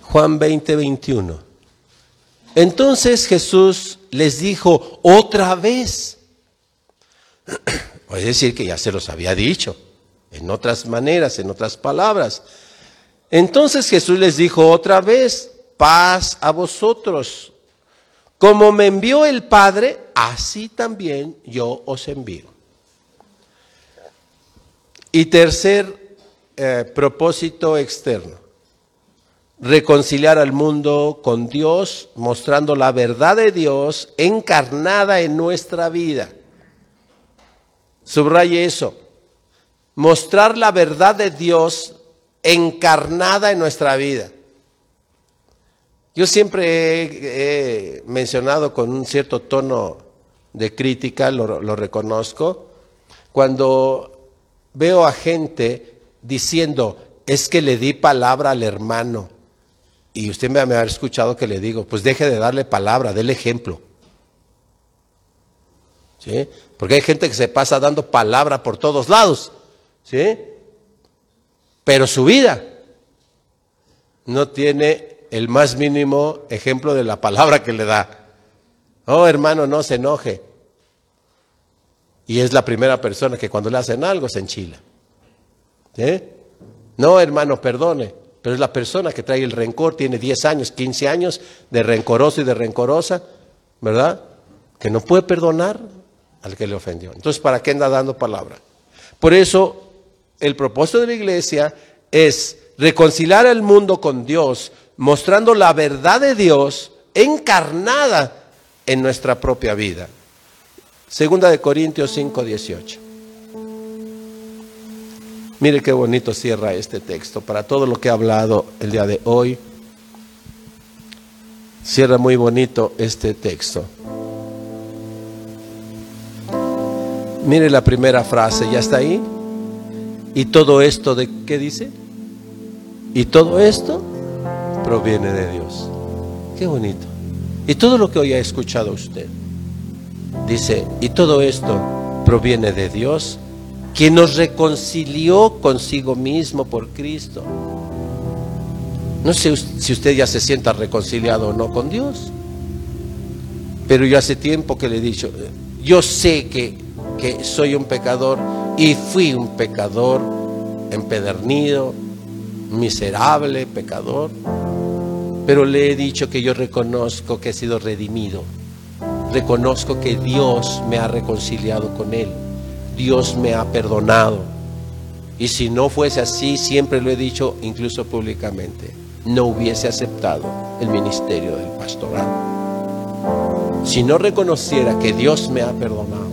Juan 20, 21. Entonces Jesús les dijo otra vez, [CLEARS THROAT] es decir, que ya se los había dicho, en otras maneras, en otras palabras. Entonces Jesús les dijo otra vez, paz a vosotros. Como me envió el Padre, así también yo os envío. Y tercer eh, propósito externo, reconciliar al mundo con Dios, mostrando la verdad de Dios encarnada en nuestra vida. Subraye eso, mostrar la verdad de Dios encarnada en nuestra vida. Yo siempre he, mencionado con un cierto tono de crítica, lo, reconozco, cuando veo a gente diciendo, es que le di palabra al hermano. Y usted me ha escuchado que le digo, pues deje de darle palabra, déle ejemplo. ¿Sí? Porque hay gente que se pasa dando palabra por todos lados. ¿Sí? pero su vida no tiene el más mínimo ejemplo de la palabra que le da. Oh, hermano, no se enoje. Y es la primera persona que cuando le hacen algo se enchila. No, hermano, perdone. Pero es la persona que trae el rencor, tiene 10 años, 15 años de rencoroso y de rencorosa, ¿verdad? Que no puede perdonar al que le ofendió. Entonces, ¿para qué anda dando palabra? Por eso el propósito de la iglesia es reconciliar al mundo con Dios, mostrando la verdad de Dios encarnada en nuestra propia vida. Segunda de Corintios 5, 18. Mire qué bonito cierra este texto para todo lo que he hablado el día de hoy. Cierra muy bonito este texto. Mire la primera frase, ¿ya está ahí? ¿Y todo esto de qué dice? Y todo esto proviene de Dios. Qué bonito. Y todo lo que hoy ha escuchado usted, dice, y todo esto proviene de Dios, quien nos reconcilió consigo mismo por Cristo. No sé si usted ya se sienta reconciliado o no con Dios, pero yo hace tiempo que le he dicho, yo sé que, que soy un pecador y fui un pecador empedernido, miserable, pecador. Pero le he dicho que yo reconozco que he sido redimido. Reconozco que Dios me ha reconciliado con Él. Dios me ha perdonado. Y si no fuese así, siempre lo he dicho, incluso públicamente, no hubiese aceptado el ministerio del pastorado. Si no reconociera que Dios me ha perdonado,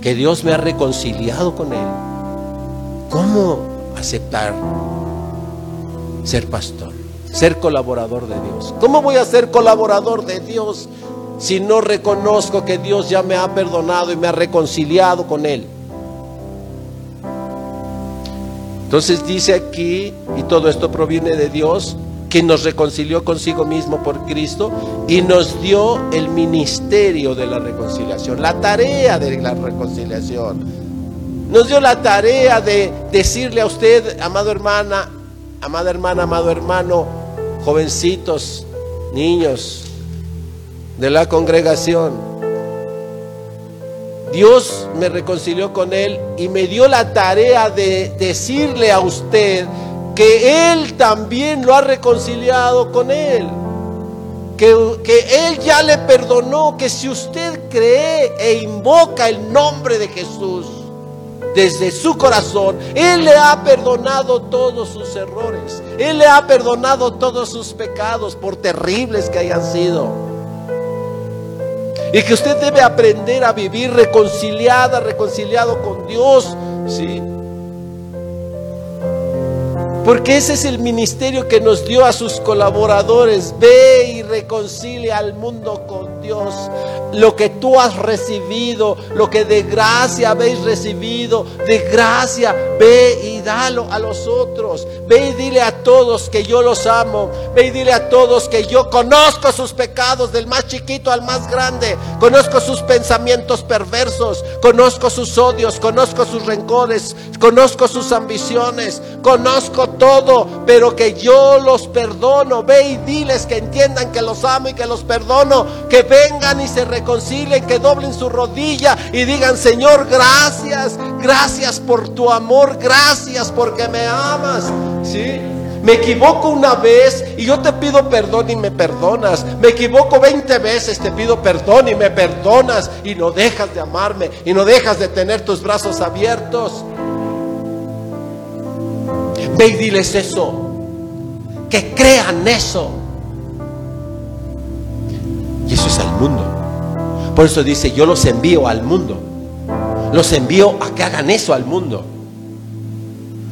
que Dios me ha reconciliado con Él, ¿cómo aceptar ser pastor, ser colaborador de Dios? ¿Cómo voy a ser colaborador de Dios si no reconozco que Dios ya me ha perdonado y me ha reconciliado con Él? Entonces dice aquí, y todo esto proviene de Dios, que nos reconcilió consigo mismo por Cristo y nos dio el ministerio de la reconciliación, la tarea de la reconciliación. Nos dio la tarea de decirle a usted, amado hermana, amada hermana, amado hermano, jovencitos, niños de la congregación, Dios me reconcilió con Él y me dio la tarea de decirle a usted que Él también lo ha reconciliado con Él. Que, que, Él ya le perdonó, que si usted cree e invoca el nombre de Jesús desde su corazón, Él le ha perdonado todos sus errores, Él le ha perdonado todos sus pecados, por terribles que hayan sido. Y que usted debe aprender a vivir reconciliada, reconciliado con Dios, ¿sí? Porque ese es el ministerio que nos dio a sus colaboradores. Ve y reconcilia al mundo con Dios. lo que tú has recibido, lo que de gracia habéis recibido, de gracia, ve y dalo a los otros. Ve y dile a todos que yo los amo. Ve y dile a todos que yo conozco sus pecados, del más chiquito al más grande. Conozco sus pensamientos perversos, conozco sus odios, conozco sus rencores, conozco sus ambiciones, conozco todo, pero que yo los perdono. Ve y diles que entiendan que los amo y que los perdono, que vengan y se reconcilien, que doblen su rodilla y digan, Señor, gracias, gracias por tu amor, gracias porque me amas. ¿Sí? Me equivoco una vez y yo te pido perdón y me perdonas. Me equivoco 20 veces, te pido perdón y me perdonas y no dejas de amarme y no dejas de tener tus brazos abiertos. Ve y diles eso. Que crean eso. Y eso es al mundo. Por eso dice, yo los envío al mundo. Los envío a que hagan eso al mundo.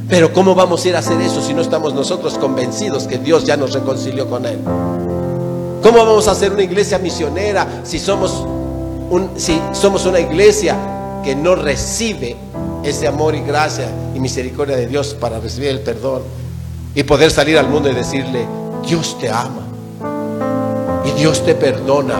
Pero ¿cómo vamos a ir a hacer eso si no estamos nosotros convencidos que Dios ya nos reconcilió con Él? ¿Cómo vamos a hacer una iglesia misionera si somos, un, si somos una iglesia que no recibe ese amor y gracia y misericordia de Dios para recibir el perdón y poder salir al mundo y decirle, Dios te ama y Dios te perdona?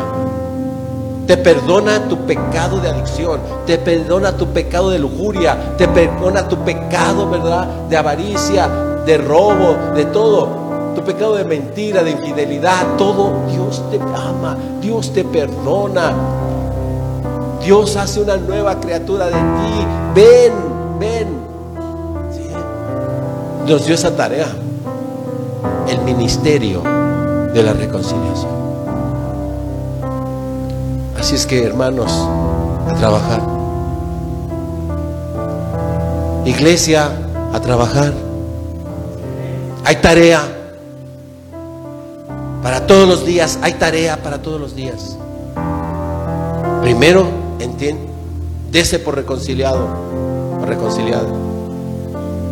Te perdona tu pecado de adicción, te perdona tu pecado de lujuria, te perdona tu pecado, ¿verdad? De avaricia, de robo, de todo. Tu pecado de mentira, de infidelidad, todo. Dios te ama, Dios te perdona. Dios hace una nueva criatura de ti. Ven, ven. ¿Sí? Nos dio esa tarea, el ministerio de la reconciliación. Así es que, hermanos, a trabajar. Iglesia, a trabajar. Hay tarea. Para todos los días, hay tarea para todos los días. Primero, entiende, dese por reconciliado, por reconciliado.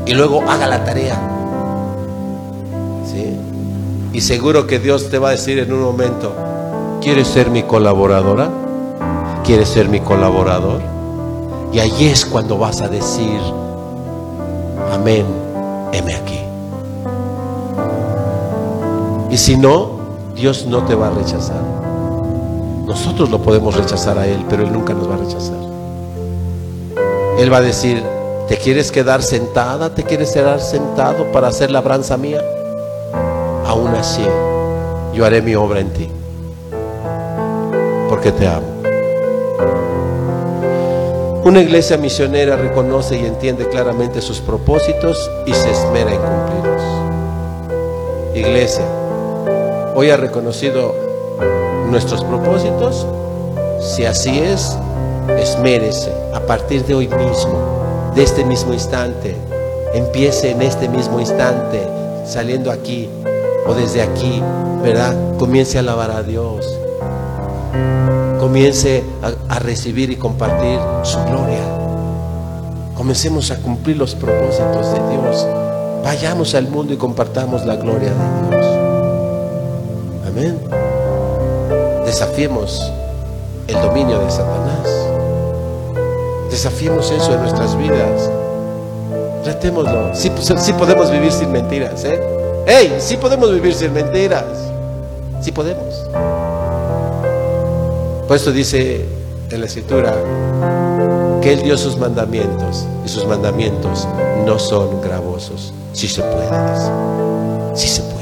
Y luego haga la tarea. ¿Sí? Y seguro que Dios te va a decir en un momento, ¿Quieres ser mi colaboradora? ¿Quieres ser mi colaborador? Y ahí es cuando vas a decir, amén, heme aquí. Y si no, Dios no te va a rechazar. Nosotros lo podemos rechazar a Él, pero Él nunca nos va a rechazar. Él va a decir, ¿te quieres quedar sentada? ¿Te quieres quedar sentado para hacer la labranza mía? Aún así, yo haré mi obra en ti porque te amo. Una iglesia misionera reconoce y entiende claramente sus propósitos y se esmera en cumplirlos. Iglesia, hoy ha reconocido nuestros propósitos. Si así es, esmérese a partir de hoy mismo, de este mismo instante. Empiece en este mismo instante, saliendo aquí o desde aquí, ¿verdad? Comience a alabar a Dios comience a, recibir y compartir su gloria. Comencemos a cumplir los propósitos de Dios. Vayamos al mundo y compartamos la gloria de Dios. Amén. Desafiemos el dominio de Satanás. Desafiemos eso en nuestras vidas. Tratémoslo. Sí, sí podemos vivir sin mentiras, ¿eh? ¡Ey! Sí podemos vivir sin mentiras. Sí podemos. Por eso dice en la escritura que Él dio sus mandamientos y sus mandamientos no son gravosos. Si se puede, si se puede.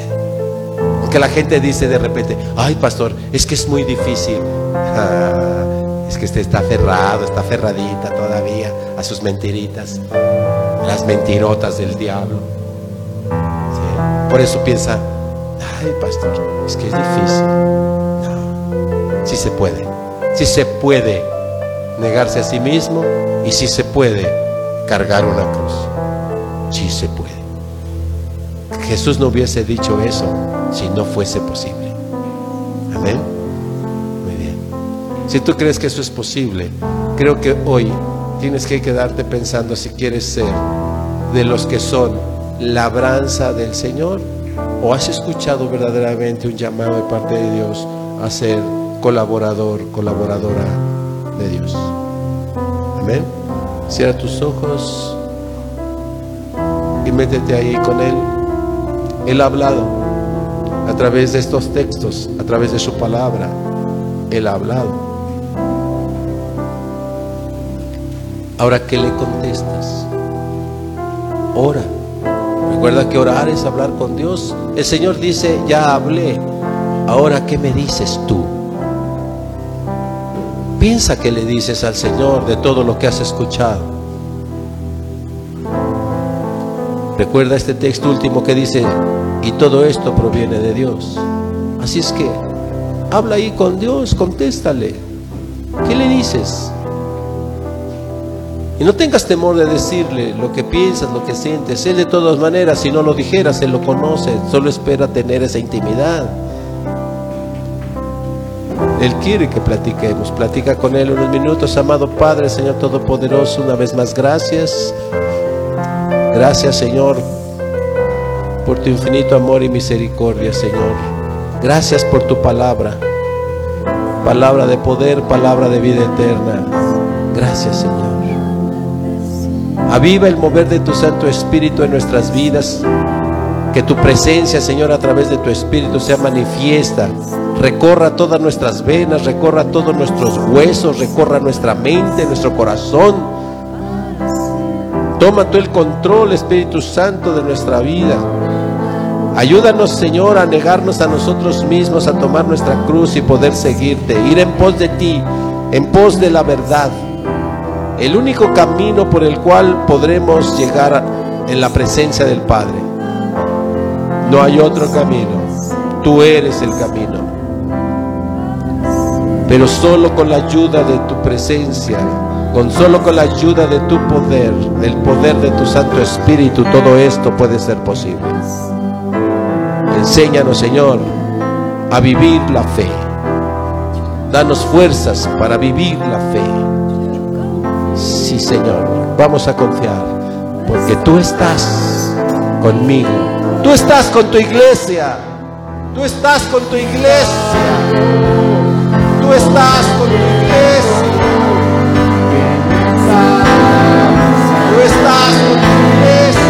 Porque la gente dice de repente, ay pastor, es que es muy difícil. [LAUGHS] es que usted está aferrado, está aferradita todavía a sus mentiritas, las mentirotas del diablo. Por eso piensa, ay pastor, es que es difícil. No, si se puede si se puede negarse a sí mismo y si se puede cargar una cruz. Si se puede. Jesús no hubiese dicho eso si no fuese posible. Amén. Muy bien. Si tú crees que eso es posible, creo que hoy tienes que quedarte pensando si quieres ser de los que son labranza del Señor o has escuchado verdaderamente un llamado de parte de Dios a ser colaborador, colaboradora de Dios. Amén. Cierra tus ojos y métete ahí con Él. Él ha hablado a través de estos textos, a través de su palabra. Él ha hablado. Ahora, ¿qué le contestas? Ora. Recuerda que orar es hablar con Dios. El Señor dice, ya hablé. Ahora, ¿qué me dices tú? Piensa que le dices al Señor de todo lo que has escuchado. Recuerda este texto último que dice, y todo esto proviene de Dios. Así es que habla ahí con Dios, contéstale. ¿Qué le dices? Y no tengas temor de decirle lo que piensas, lo que sientes. Él de todas maneras, si no lo dijeras, Él lo conoce. Solo espera tener esa intimidad. Él quiere que platiquemos. Platica con Él unos minutos, amado Padre, Señor Todopoderoso. Una vez más, gracias. Gracias, Señor, por tu infinito amor y misericordia, Señor. Gracias por tu palabra. Palabra de poder, palabra de vida eterna. Gracias, Señor. Aviva el mover de tu Santo Espíritu en nuestras vidas. Que tu presencia, Señor, a través de tu Espíritu sea manifiesta recorra todas nuestras venas, recorra todos nuestros huesos, recorra nuestra mente, nuestro corazón. Toma tú el control, Espíritu Santo, de nuestra vida. Ayúdanos, Señor, a negarnos a nosotros mismos, a tomar nuestra cruz y poder seguirte, ir en pos de ti, en pos de la verdad. El único camino por el cual podremos llegar en la presencia del Padre. No hay otro camino. Tú eres el camino pero solo con la ayuda de tu presencia, con solo con la ayuda de tu poder, del poder de tu Santo Espíritu, todo esto puede ser posible. Enséñanos, Señor, a vivir la fe. Danos fuerzas para vivir la fe. Sí, Señor, vamos a confiar, porque tú estás conmigo. Tú estás con tu iglesia. Tú estás con tu iglesia tú estás con tu iglesia. Tú estás con tu es